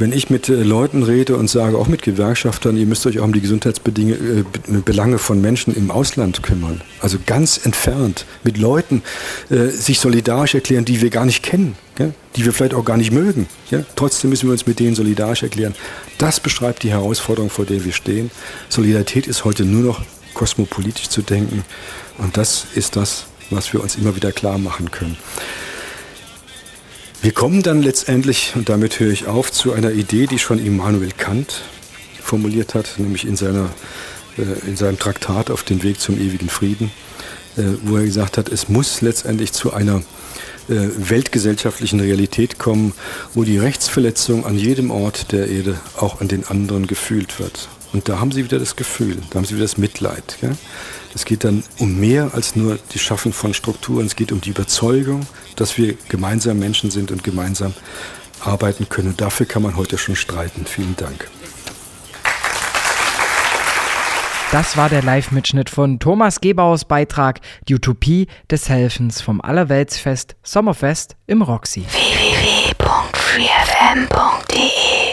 Wenn ich mit äh, Leuten rede und sage, auch mit Gewerkschaftern, ihr müsst euch auch um die Gesundheitsbelange äh, von Menschen im Ausland kümmern, also ganz entfernt, mit Leuten äh, sich solidarisch erklären, die wir gar nicht kennen, ja, die wir vielleicht auch gar nicht mögen. Ja. Trotzdem müssen wir uns mit denen solidarisch erklären. Das beschreibt die Herausforderung, vor der wir stehen. Solidarität ist heute nur noch kosmopolitisch zu denken und das ist das, was wir uns immer wieder klar machen können. Wir kommen dann letztendlich, und damit höre ich auf, zu einer Idee, die schon Immanuel Kant formuliert hat, nämlich in, seiner, äh, in seinem Traktat auf dem Weg zum ewigen Frieden, äh, wo er gesagt hat, es muss letztendlich zu einer äh, weltgesellschaftlichen Realität kommen, wo die Rechtsverletzung an jedem Ort der Erde auch an den anderen gefühlt wird. Und da haben sie wieder das Gefühl, da haben sie wieder das Mitleid. Gell? Es geht dann um mehr als nur die Schaffen von Strukturen. Es geht um die Überzeugung, dass wir gemeinsam Menschen sind und gemeinsam arbeiten können. Und dafür kann man heute schon streiten. Vielen Dank. Das war der Live-Mitschnitt von Thomas Gebauers Beitrag Die Utopie des Helfens vom Allerweltsfest Sommerfest im Roxy. www.freefm.de